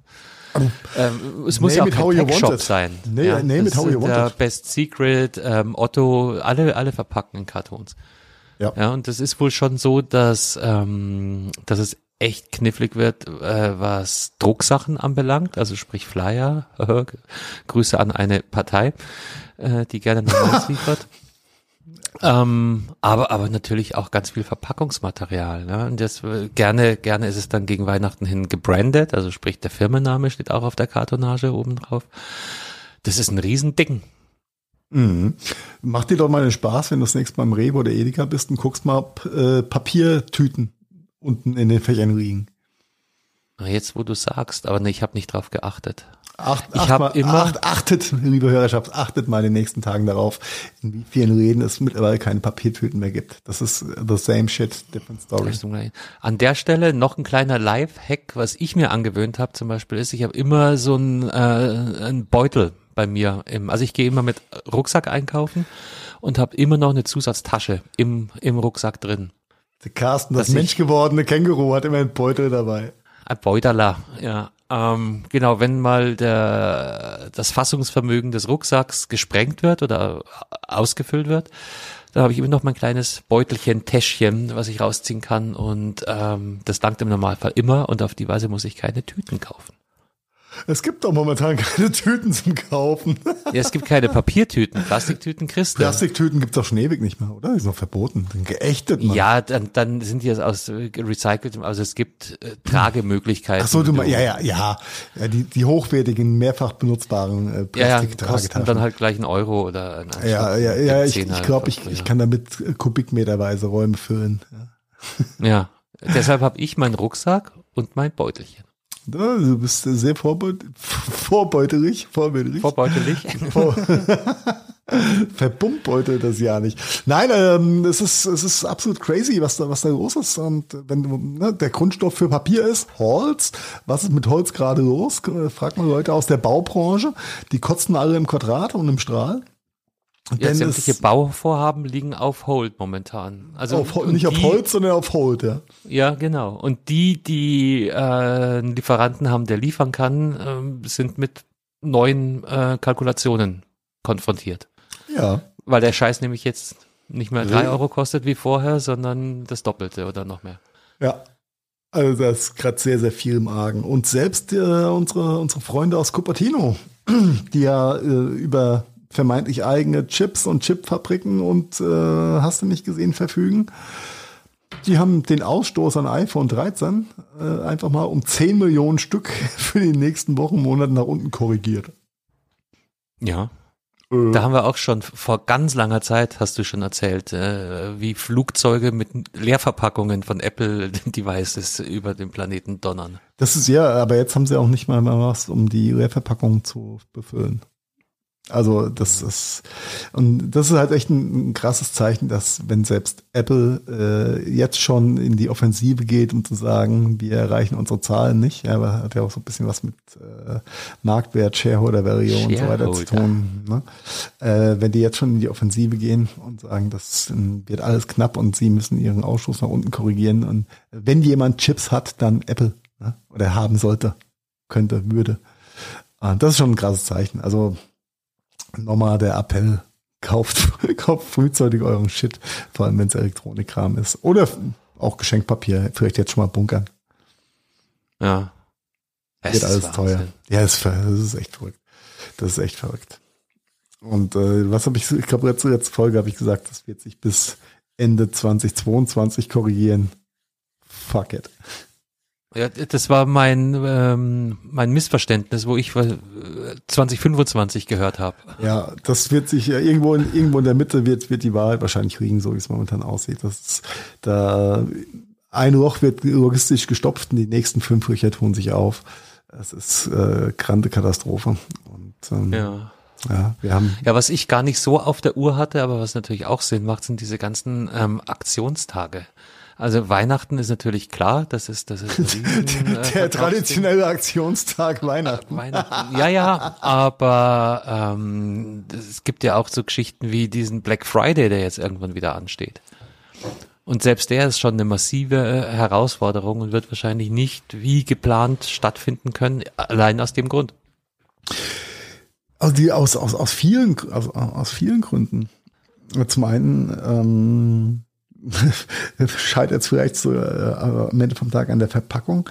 ähm, es muss ja auch kein Tech-Shop sein. Nee, ja, name it how you want it. Best Secret, ähm, Otto, alle, alle verpacken in Kartons. Ja. ja, und das ist wohl schon so, dass, ähm, dass es echt knifflig wird, äh, was Drucksachen anbelangt, also sprich Flyer. Grüße an eine Partei, äh, die gerne Neues liefert. Ähm, aber, aber natürlich auch ganz viel Verpackungsmaterial. Ne? Und das äh, gerne, gerne ist es dann gegen Weihnachten hin gebrandet, also sprich der Firmenname steht auch auf der Kartonage oben drauf. Das ist ein Riesending. Mhm. Mach dir doch mal den Spaß, wenn du das nächste Mal im Rewe oder Edeka bist und guckst mal, äh, Papiertüten unten in den Fächern liegen. Jetzt, wo du sagst, aber nee, ich habe nicht drauf geachtet. Acht, ich habe immer acht, achtet, liebe Hörerschaft, achtet mal in den nächsten Tagen darauf, in wie vielen Reden es mittlerweile keine Papiertüten mehr gibt. Das ist the same shit, different story. An der Stelle noch ein kleiner Live-Hack, was ich mir angewöhnt habe zum Beispiel ist, ich habe immer so ein, äh, ein Beutel bei mir. Im, also ich gehe immer mit Rucksack einkaufen und habe immer noch eine Zusatztasche im, im Rucksack drin. Der Carsten, das menschgewordene Känguru, hat immer einen Beutel dabei. Ein Beuteler, ja. Ähm, genau, wenn mal der, das Fassungsvermögen des Rucksacks gesprengt wird oder ausgefüllt wird, dann habe ich immer noch mein kleines Beutelchen, Täschchen, was ich rausziehen kann und ähm, das dankt im Normalfall immer und auf die Weise muss ich keine Tüten kaufen. Es gibt doch momentan keine Tüten zum Kaufen. Ja, es gibt keine Papiertüten. Plastiktüten kriegst du. Plastiktüten gibt's auch schon ewig nicht mehr, oder? Die sind noch verboten. Sind geächtet, Mann. Ja, dann, dann sind die aus recyceltem, also es gibt äh, Tragemöglichkeiten. Ach so, du meinst, ja, ja, ja. ja die, die hochwertigen, mehrfach benutzbaren äh, Plastiktragetaschen. Ja, ja, dann halt gleich ein Euro oder ein Ja, ja, ja, ich, ich glaube, ich, ich kann damit kubikmeterweise Räume füllen. Ja, ja. deshalb habe ich meinen Rucksack und mein Beutelchen. Du bist sehr vorbeut vorbeuterig, vorbeuterig. Vorbeutelig. Vor Verbummt das ja nicht. Nein, ähm, es ist es ist absolut crazy, was da was da los ist. Und wenn ne, der Grundstoff für Papier ist Holz, was ist mit Holz gerade los? Fragt man Leute aus der Baubranche, die kotzen alle im Quadrat und im Strahl. Ja, sämtliche Bauvorhaben liegen auf Hold momentan. Also auf, nicht die, auf Holz, sondern auf Hold, ja. Ja, genau. Und die, die äh, einen Lieferanten haben, der liefern kann, äh, sind mit neuen äh, Kalkulationen konfrontiert. Ja. Weil der Scheiß nämlich jetzt nicht mehr drei Euro kostet wie vorher, sondern das Doppelte oder noch mehr. Ja. Also das ist gerade sehr, sehr viel im Argen. Und selbst äh, unsere, unsere Freunde aus Cupertino, die ja äh, über vermeintlich eigene Chips und Chipfabriken und äh, hast du nicht gesehen verfügen. Die haben den Ausstoß an iPhone 13 äh, einfach mal um 10 Millionen Stück für die nächsten Wochen, Monate nach unten korrigiert. Ja. Äh. Da haben wir auch schon vor ganz langer Zeit, hast du schon erzählt, äh, wie Flugzeuge mit Leerverpackungen von Apple Devices über den Planeten donnern. Das ist ja, aber jetzt haben sie auch nicht mal was, um die Leerverpackung zu befüllen. Also das ist und das ist halt echt ein, ein krasses Zeichen, dass wenn selbst Apple äh, jetzt schon in die Offensive geht, um zu sagen, wir erreichen unsere Zahlen nicht, ja, aber hat ja auch so ein bisschen was mit äh, Marktwert, Shareholder Value und so weiter zu tun. Ne? Äh, wenn die jetzt schon in die Offensive gehen und sagen, das wird alles knapp und sie müssen ihren Ausschuss nach unten korrigieren und wenn jemand Chips hat, dann Apple ne? oder haben sollte, könnte, würde. Ah, das ist schon ein krasses Zeichen. Also nochmal der Appell, kauft, kauft frühzeitig euren Shit, vor allem wenn es Elektronikkram ist. Oder auch Geschenkpapier, vielleicht jetzt schon mal bunkern. Ja. Es Wird alles teuer. Ja, das ist, das ist echt verrückt. Das ist echt verrückt. Und äh, was habe ich, ich glaube, letzte, letzte Folge habe ich gesagt, das wird sich bis Ende 2022 korrigieren. Fuck it. Ja, das war mein, ähm, mein Missverständnis, wo ich 2025 gehört habe. Ja, das wird sich ja irgendwo in, irgendwo in der Mitte wird, wird die Wahrheit wahrscheinlich liegen, so wie es momentan aussieht. Das ist, da ein Loch wird logistisch gestopft und die nächsten fünf Löcher tun sich auf. Es ist äh, grande Katastrophe. Und ähm, ja. Ja, wir haben. Ja, was ich gar nicht so auf der Uhr hatte, aber was natürlich auch Sinn macht, sind diese ganzen ähm, Aktionstage. Also Weihnachten ist natürlich klar, das ist das ist riesen, äh, der traditionelle Aktionstag Weihnachten. Weihnachten. Ja, ja, aber ähm, es gibt ja auch so Geschichten wie diesen Black Friday, der jetzt irgendwann wieder ansteht. Und selbst der ist schon eine massive äh, Herausforderung und wird wahrscheinlich nicht wie geplant stattfinden können, allein aus dem Grund. Also die aus, aus, aus vielen, also aus vielen Gründen. Zum einen ähm, scheitert es vielleicht so äh, am Ende vom Tag an der Verpackung.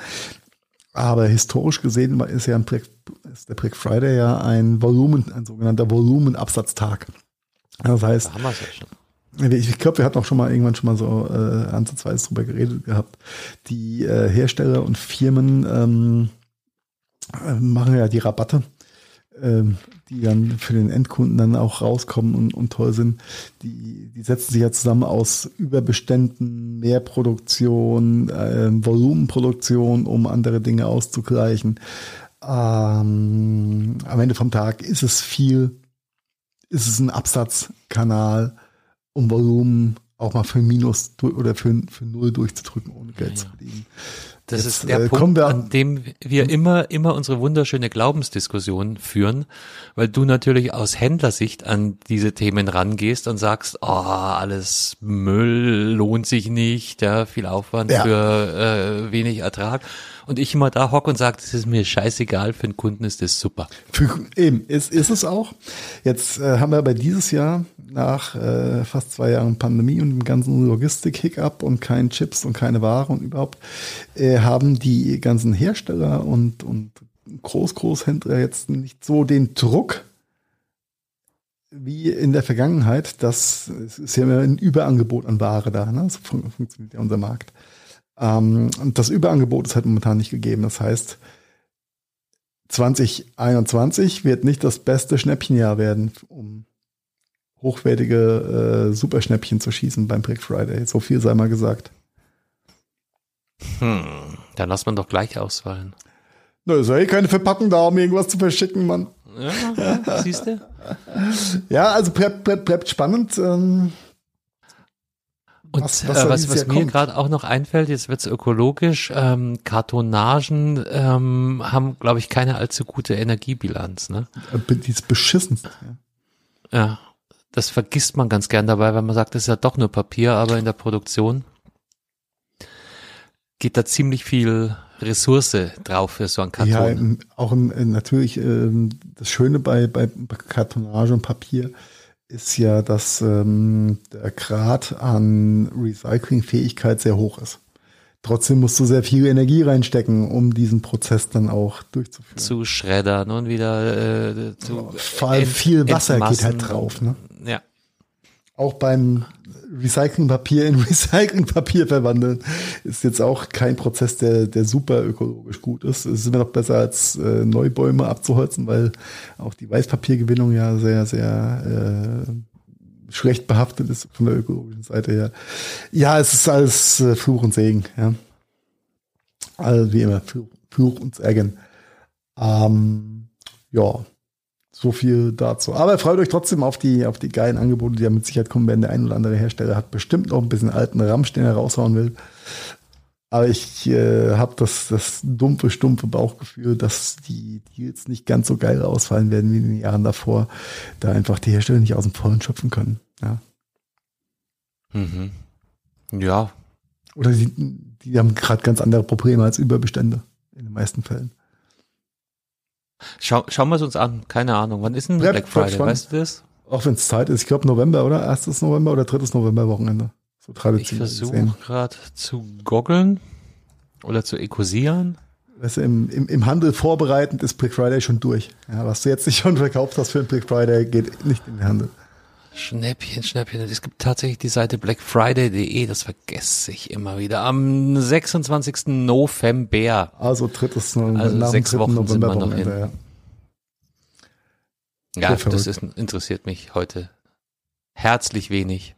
Aber historisch gesehen ist ja Black, ist der Black Friday ja ein Volumen, ein sogenannter Volumenabsatztag. Das heißt, da haben ja schon. Ich glaube, wir hatten auch schon mal irgendwann schon mal so äh, ansatzweise drüber geredet gehabt. Die äh, Hersteller und Firmen ähm, äh, machen ja die Rabatte die dann für den Endkunden dann auch rauskommen und, und toll sind, die, die setzen sich ja zusammen aus Überbeständen, Mehrproduktion, äh, Volumenproduktion, um andere Dinge auszugleichen. Ähm, am Ende vom Tag ist es viel, ist es ein Absatzkanal, um Volumen auch mal für Minus oder für, für Null durchzudrücken, ohne Geld ja, zu verdienen. Das Jetzt, ist der äh, Punkt, an dem wir immer, immer unsere wunderschöne Glaubensdiskussion führen, weil du natürlich aus Händlersicht an diese Themen rangehst und sagst, oh, alles Müll lohnt sich nicht, ja, viel Aufwand ja. für äh, wenig Ertrag. Und ich immer da hocke und sage, das ist mir scheißegal, für den Kunden ist das super. Eben, ist, ist es auch. Jetzt äh, haben wir aber dieses Jahr nach äh, fast zwei Jahren Pandemie und dem ganzen Logistik-Hiccup und keinen Chips und keine Ware und überhaupt, äh, haben die ganzen Hersteller und, und Groß-Großhändler jetzt nicht so den Druck, wie in der Vergangenheit, dass es ist ja immer ein Überangebot an Ware da, ne? So fun funktioniert ja unser Markt. Ähm, und das Überangebot ist halt momentan nicht gegeben. Das heißt, 2021 wird nicht das beste Schnäppchenjahr werden, um hochwertige äh, Superschnäppchen zu schießen beim Black Friday. So viel sei mal gesagt. Hm, dann lass man doch gleich ausfallen. Na, ist ja eh keine Verpackung da, um irgendwas zu verschicken, Mann. Ja, siehst du? Ja, also bleibt, bleibt, bleibt spannend. Ähm, und was, was, äh, was, was mir gerade auch noch einfällt, jetzt wird's ökologisch, ähm, Kartonagen ähm, haben, glaube ich, keine allzu gute Energiebilanz. Ne? Äh, die ist beschissen. Ja. ja, das vergisst man ganz gern dabei, weil man sagt, das ist ja doch nur Papier, aber in der Produktion geht da ziemlich viel Ressource drauf für so ein Karton. Ja, auch im, natürlich ähm, das Schöne bei, bei Kartonage und Papier ist ja, dass ähm, der Grad an Recyclingfähigkeit sehr hoch ist. Trotzdem musst du sehr viel Energie reinstecken, um diesen Prozess dann auch durchzuführen. Zu schreddern und wieder äh, zu. Vor allem viel Wasser geht halt drauf. Ne? Ja. Auch beim Recyclingpapier in Recyclingpapier verwandeln ist jetzt auch kein Prozess, der, der super ökologisch gut ist. Es ist immer noch besser als äh, Neubäume abzuholzen, weil auch die Weißpapiergewinnung ja sehr, sehr äh, schlecht behaftet ist von der ökologischen Seite her. Ja, es ist alles äh, Fluch und Segen. Ja. Also wie immer, Fluch, Fluch und Segen. Ähm, ja, so viel dazu. Aber freut euch trotzdem auf die, auf die geilen Angebote, die ja mit Sicherheit kommen werden. Der ein oder andere Hersteller hat bestimmt noch ein bisschen alten Ramsch, den er raushauen will. Aber ich äh, habe das, das dumpfe, stumpfe Bauchgefühl, dass die Deals nicht ganz so geil ausfallen werden wie in den Jahren davor, da einfach die Hersteller nicht aus dem Vollen schöpfen können. Ja. Mhm. Ja. Oder die, die haben gerade ganz andere Probleme als Überbestände in den meisten Fällen. Schau, schauen wir es uns an. Keine Ahnung. Wann ist denn Black, Black Friday? Weißt du das? Auch wenn es Zeit ist. Ich glaube November, oder? Erstes November oder drittes November Wochenende. So traditionell. Ich versuche gerade zu goggeln oder zu ekosieren. Weißt du, im, im, im Handel vorbereitend ist Black Friday schon durch. Ja, was du jetzt nicht schon verkauft hast für den Black Friday, geht nicht in den Handel. Schnäppchen, Schnäppchen. Es gibt tatsächlich die Seite blackfriday.de, das vergesse ich immer wieder. Am 26. November. Also drittes November. Also sechs Wochen November sind wir noch hin. Ja, ja das ist, interessiert mich heute herzlich wenig.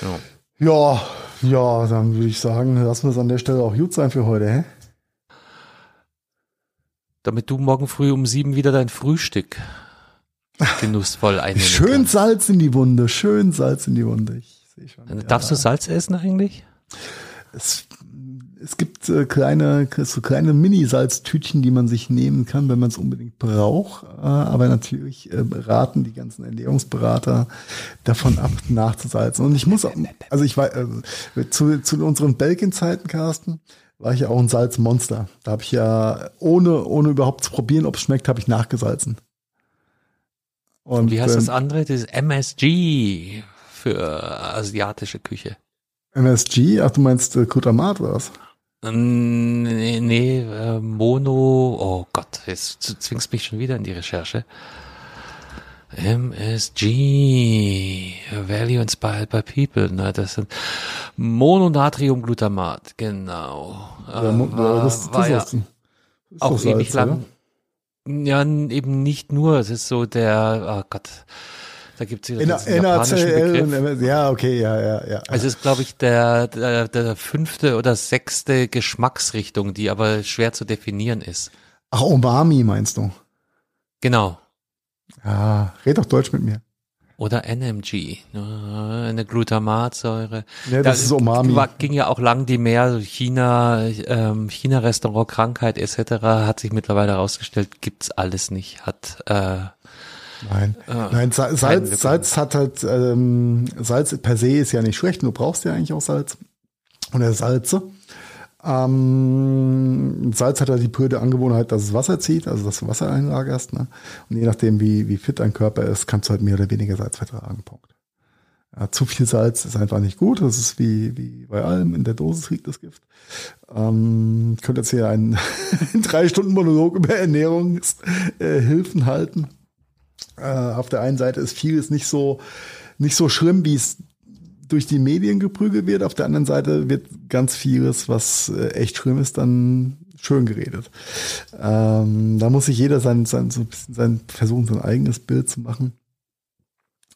Ja. ja, ja, dann würde ich sagen, lassen wir es an der Stelle auch gut sein für heute, hä? Damit du morgen früh um sieben wieder dein Frühstück genussvoll einnehmen Schön kann. Salz in die Wunde, schön Salz in die Wunde. Ich sehe schon. Darfst ja. du Salz essen eigentlich? Es, es gibt äh, kleine, so kleine Mini-Salztütchen, die man sich nehmen kann, wenn man es unbedingt braucht. Äh, aber natürlich äh, raten die ganzen Ernährungsberater davon ab, nachzusalzen. Und ich muss auch, also ich war äh, zu, zu unseren Belgien-Zeiten, Carsten, war ich ja auch ein Salzmonster. Da habe ich ja, ohne, ohne überhaupt zu probieren, ob es schmeckt, habe ich nachgesalzen. Und wie heißt ähm, das andere? Das ist MSG für asiatische Küche. MSG? Ach, du meinst äh, Kutamat oder was? Nee, nee äh, Mono, oh Gott, jetzt zwingst mich schon wieder in die Recherche. MSG, Value Inspired by People, ne, das sind Mononatriumglutamat, genau. Ja, äh, war, das, das war ja auch ewig lang? Ja, eben nicht nur. Es ist so der, oh Gott, da gibt es wieder diesen japanischen Begriff. Ja, okay, ja, ja, ja. Also es ist, glaube ich, der, der, der fünfte oder sechste Geschmacksrichtung, die aber schwer zu definieren ist. Ach, Umami meinst du? Genau. Ja, red doch Deutsch mit mir. Oder NMG, ne, eine Glutamatsäure. Ja, das da ist Umami. Ging ja auch lang die mehr China, ähm, China-Restaurant, Krankheit etc. hat sich mittlerweile herausgestellt, gibt's alles nicht. Hat äh, Nein, äh, nein, Salz, Salz hat halt ähm, Salz per se ist ja nicht schlecht. Du brauchst ja eigentlich auch Salz oder Salze. Ähm, Salz hat ja die blöde Angewohnheit, dass es Wasser zieht, also dass du Wasser einlagerst. Ne? Und je nachdem, wie, wie fit dein Körper ist, kannst du halt mehr oder weniger Salz vertragen. Punkt. Ja, zu viel Salz ist einfach nicht gut. Das ist wie, wie bei allem. In der Dosis liegt das Gift. Ähm, ich könnte jetzt hier einen drei Stunden Monolog über Ernährungshilfen äh, halten. Äh, auf der einen Seite ist vieles nicht so, nicht so schlimm, wie es durch die Medien geprügelt wird. Auf der anderen Seite wird ganz vieles, was äh, echt schlimm ist, dann schön geredet. Ähm, da muss sich jeder sein, sein, so ein bisschen sein, versuchen, sein eigenes Bild zu machen.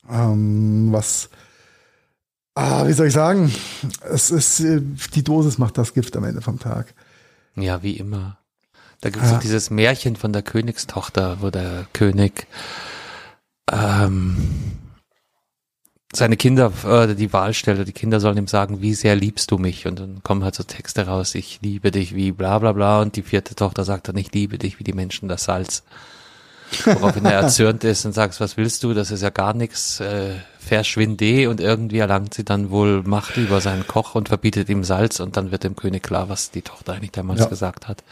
Ähm, was, ah, wie soll ich sagen? Es ist, äh, die Dosis macht das Gift am Ende vom Tag. Ja, wie immer. Da gibt es ja. dieses Märchen von der Königstochter, wo der König ähm, seine Kinder äh, die Wahl stellt, die Kinder sollen ihm sagen, wie sehr liebst du mich? Und dann kommen halt so Texte raus, ich liebe dich wie bla bla bla. Und die vierte Tochter sagt dann, ich liebe dich wie die Menschen das Salz. Woraufhin er erzürnt ist und sagt, was willst du, das ist ja gar nichts, äh, verschwinde. Und irgendwie erlangt sie dann wohl Macht über seinen Koch und verbietet ihm Salz. Und dann wird dem König klar, was die Tochter eigentlich damals ja. gesagt hat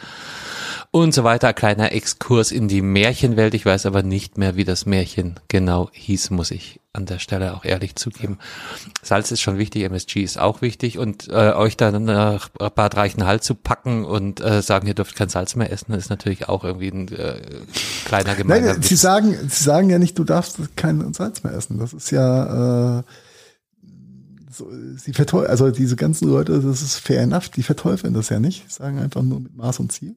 und so weiter. Ein kleiner Exkurs in die Märchenwelt. Ich weiß aber nicht mehr, wie das Märchen genau hieß, muss ich an der Stelle auch ehrlich zugeben. Salz ist schon wichtig, MSG ist auch wichtig und äh, euch dann nach Bad Reichenhall zu packen und äh, sagen, ihr dürft kein Salz mehr essen, ist natürlich auch irgendwie ein äh, kleiner gemeiner Nein, Sie sagen, Sie sagen ja nicht, du darfst kein Salz mehr essen. Das ist ja äh, so, sie verteufeln, also diese ganzen Leute, das ist fair enough, die verteufeln das ja nicht, sagen einfach nur mit Maß und Ziel.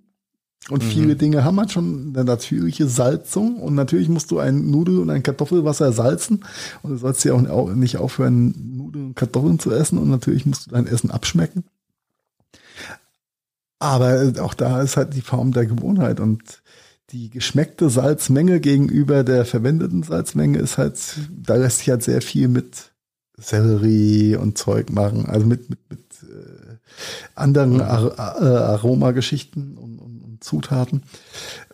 Und mhm. viele Dinge haben halt schon eine natürliche Salzung. Und natürlich musst du ein Nudel- und ein Kartoffelwasser salzen. Und du sollst ja auch nicht aufhören, Nudeln und Kartoffeln zu essen. Und natürlich musst du dein Essen abschmecken. Aber auch da ist halt die Form der Gewohnheit. Und die geschmeckte Salzmenge gegenüber der verwendeten Salzmenge ist halt, da lässt sich halt sehr viel mit Sellerie und Zeug machen. Also mit, mit, mit äh, anderen mhm. Ar Aromageschichten und Zutaten.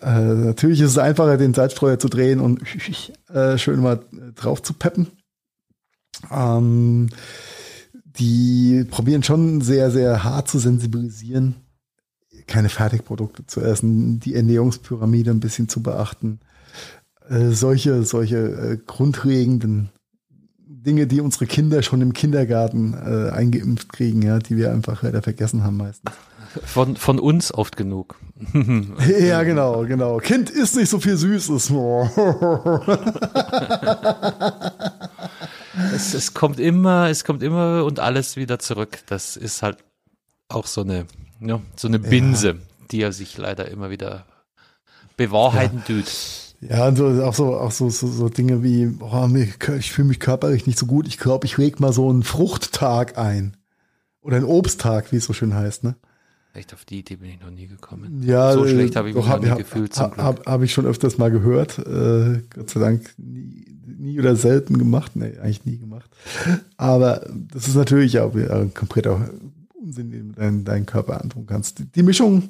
Äh, natürlich ist es einfacher, den Salzstreuer zu drehen und äh, schön mal drauf zu peppen. Ähm, die probieren schon sehr, sehr hart zu sensibilisieren, keine Fertigprodukte zu essen, die Ernährungspyramide ein bisschen zu beachten. Äh, solche, solche äh, grundlegenden Dinge, die unsere Kinder schon im Kindergarten äh, eingeimpft kriegen, ja, die wir einfach leider vergessen haben meistens. Von, von uns oft genug. ja, genau, genau. Kind isst nicht so viel Süßes. es, es kommt immer, es kommt immer und alles wieder zurück. Das ist halt auch so eine, ja, so eine Binse, ja. die er sich leider immer wieder bewahrheiten ja. tut. Ja, und so, auch so, auch so, so, so Dinge wie, oh, ich fühle mich körperlich nicht so gut. Ich glaube, ich leg mal so einen Fruchttag ein. Oder einen Obsttag, wie es so schön heißt, ne? Echt, auf die Idee bin ich noch nie gekommen. Ja, so schlecht habe ich mich hab, noch nie hab, gefühlt. Habe hab ich schon öfters mal gehört. Äh, Gott sei Dank nie, nie oder selten gemacht. Nee, eigentlich nie gemacht. Aber das ist natürlich auch äh, kompletter Unsinn, den du deinen, deinen Körper antun kannst. Die, die, Mischung,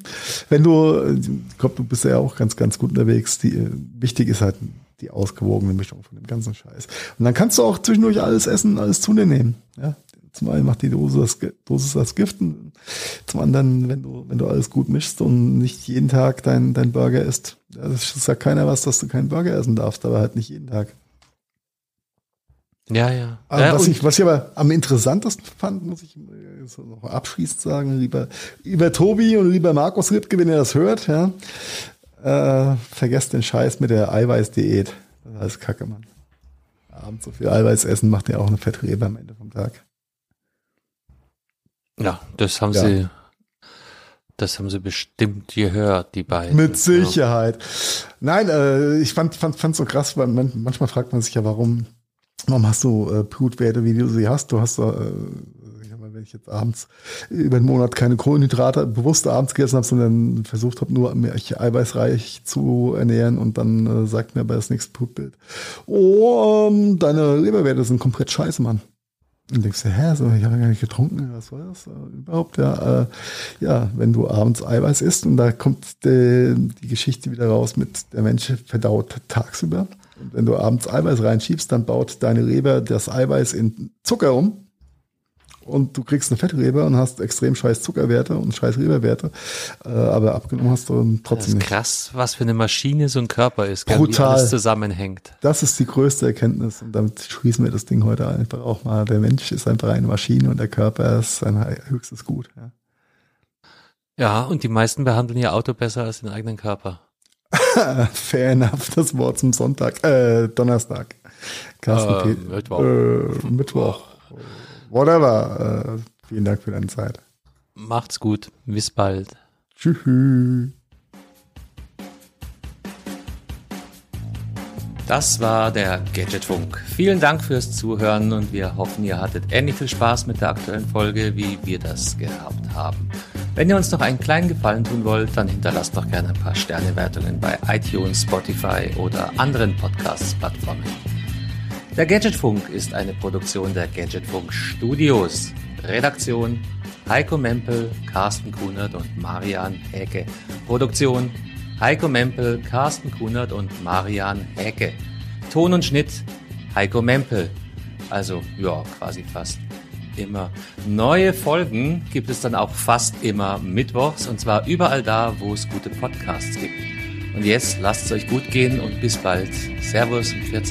wenn du, ich glaube, du bist ja auch ganz, ganz gut unterwegs. Die, äh, wichtig ist halt die ausgewogene Mischung von dem ganzen Scheiß. Und dann kannst du auch zwischendurch alles essen, alles zu dir nehmen. Ja, zum einen macht die Dose das, Dosis das Gift, zum anderen, wenn du, wenn du alles gut mischst und nicht jeden Tag dein, dein Burger isst. Das sagt keiner was, dass du keinen Burger essen darfst, aber halt nicht jeden Tag. Ja, ja. Aber ja was, ich, was ich aber am interessantesten fand, muss ich noch abschließend sagen, lieber, lieber Tobi und lieber Markus Rittke, wenn ihr das hört, ja, äh, vergesst den Scheiß mit der Eiweißdiät. Das ist alles Kacke, Mann. Abends so viel Eiweiß essen macht ja auch eine Fettreber am Ende vom Tag. Ja, das haben ja. sie, das haben sie bestimmt gehört, die beiden. Mit Sicherheit. Ja. Nein, äh, ich fand, fand, fand so krass, weil man, manchmal fragt man sich ja, warum, warum hast du äh, Blutwerte, wie du sie hast? Du hast da, äh, wenn ich jetzt abends über einen Monat keine Kohlenhydrate bewusst abends gegessen habe, sondern versucht habe, nur mich eiweißreich zu ernähren und dann äh, sagt mir aber das nächste Blutbild, oh, ähm, deine Leberwerte sind komplett scheiße, Mann. Und denkst du, hä, so, ich habe gar nicht getrunken, was war das äh, überhaupt? Ja, äh, ja, wenn du abends Eiweiß isst und da kommt die, die Geschichte wieder raus mit, der Mensch verdaut tagsüber. Und wenn du abends Eiweiß reinschiebst, dann baut deine Leber das Eiweiß in Zucker um und du kriegst eine Fettleber und hast extrem scheiß Zuckerwerte und scheiß Leberwerte, äh, aber abgenommen hast du trotzdem das ist nicht. Krass, was für eine Maschine so ein Körper ist, Brutal. wie alles zusammenhängt. Das ist die größte Erkenntnis und damit schließen wir das Ding heute einfach auch mal. Der Mensch ist einfach eine Maschine und der Körper ist sein höchstes Gut. Ja, ja und die meisten behandeln ihr Auto besser als den eigenen Körper. Fair enough, das Wort zum Sonntag, äh, Donnerstag. Carsten äh, Mittwoch. Äh, Mittwoch whatever. Äh, vielen Dank für deine Zeit. Macht's gut. Bis bald. Tschüss. Das war der Gadgetfunk. Vielen Dank fürs Zuhören und wir hoffen, ihr hattet ähnlich viel Spaß mit der aktuellen Folge, wie wir das gehabt haben. Wenn ihr uns noch einen kleinen Gefallen tun wollt, dann hinterlasst doch gerne ein paar Sternewertungen bei iTunes, Spotify oder anderen Podcast-Plattformen. Der Gadgetfunk ist eine Produktion der Gadgetfunk Studios. Redaktion Heiko Mempel, Carsten Kunert und Marian Häke. Produktion Heiko Mempel, Carsten Kunert und Marian Häke. Ton und Schnitt Heiko Mempel. Also, ja, quasi fast immer. Neue Folgen gibt es dann auch fast immer mittwochs und zwar überall da, wo es gute Podcasts gibt. Und jetzt lasst es euch gut gehen und bis bald. Servus und Pfiat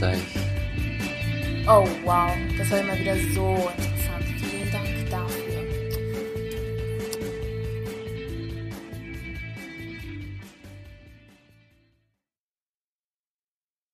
Oh wow, das war immer wieder so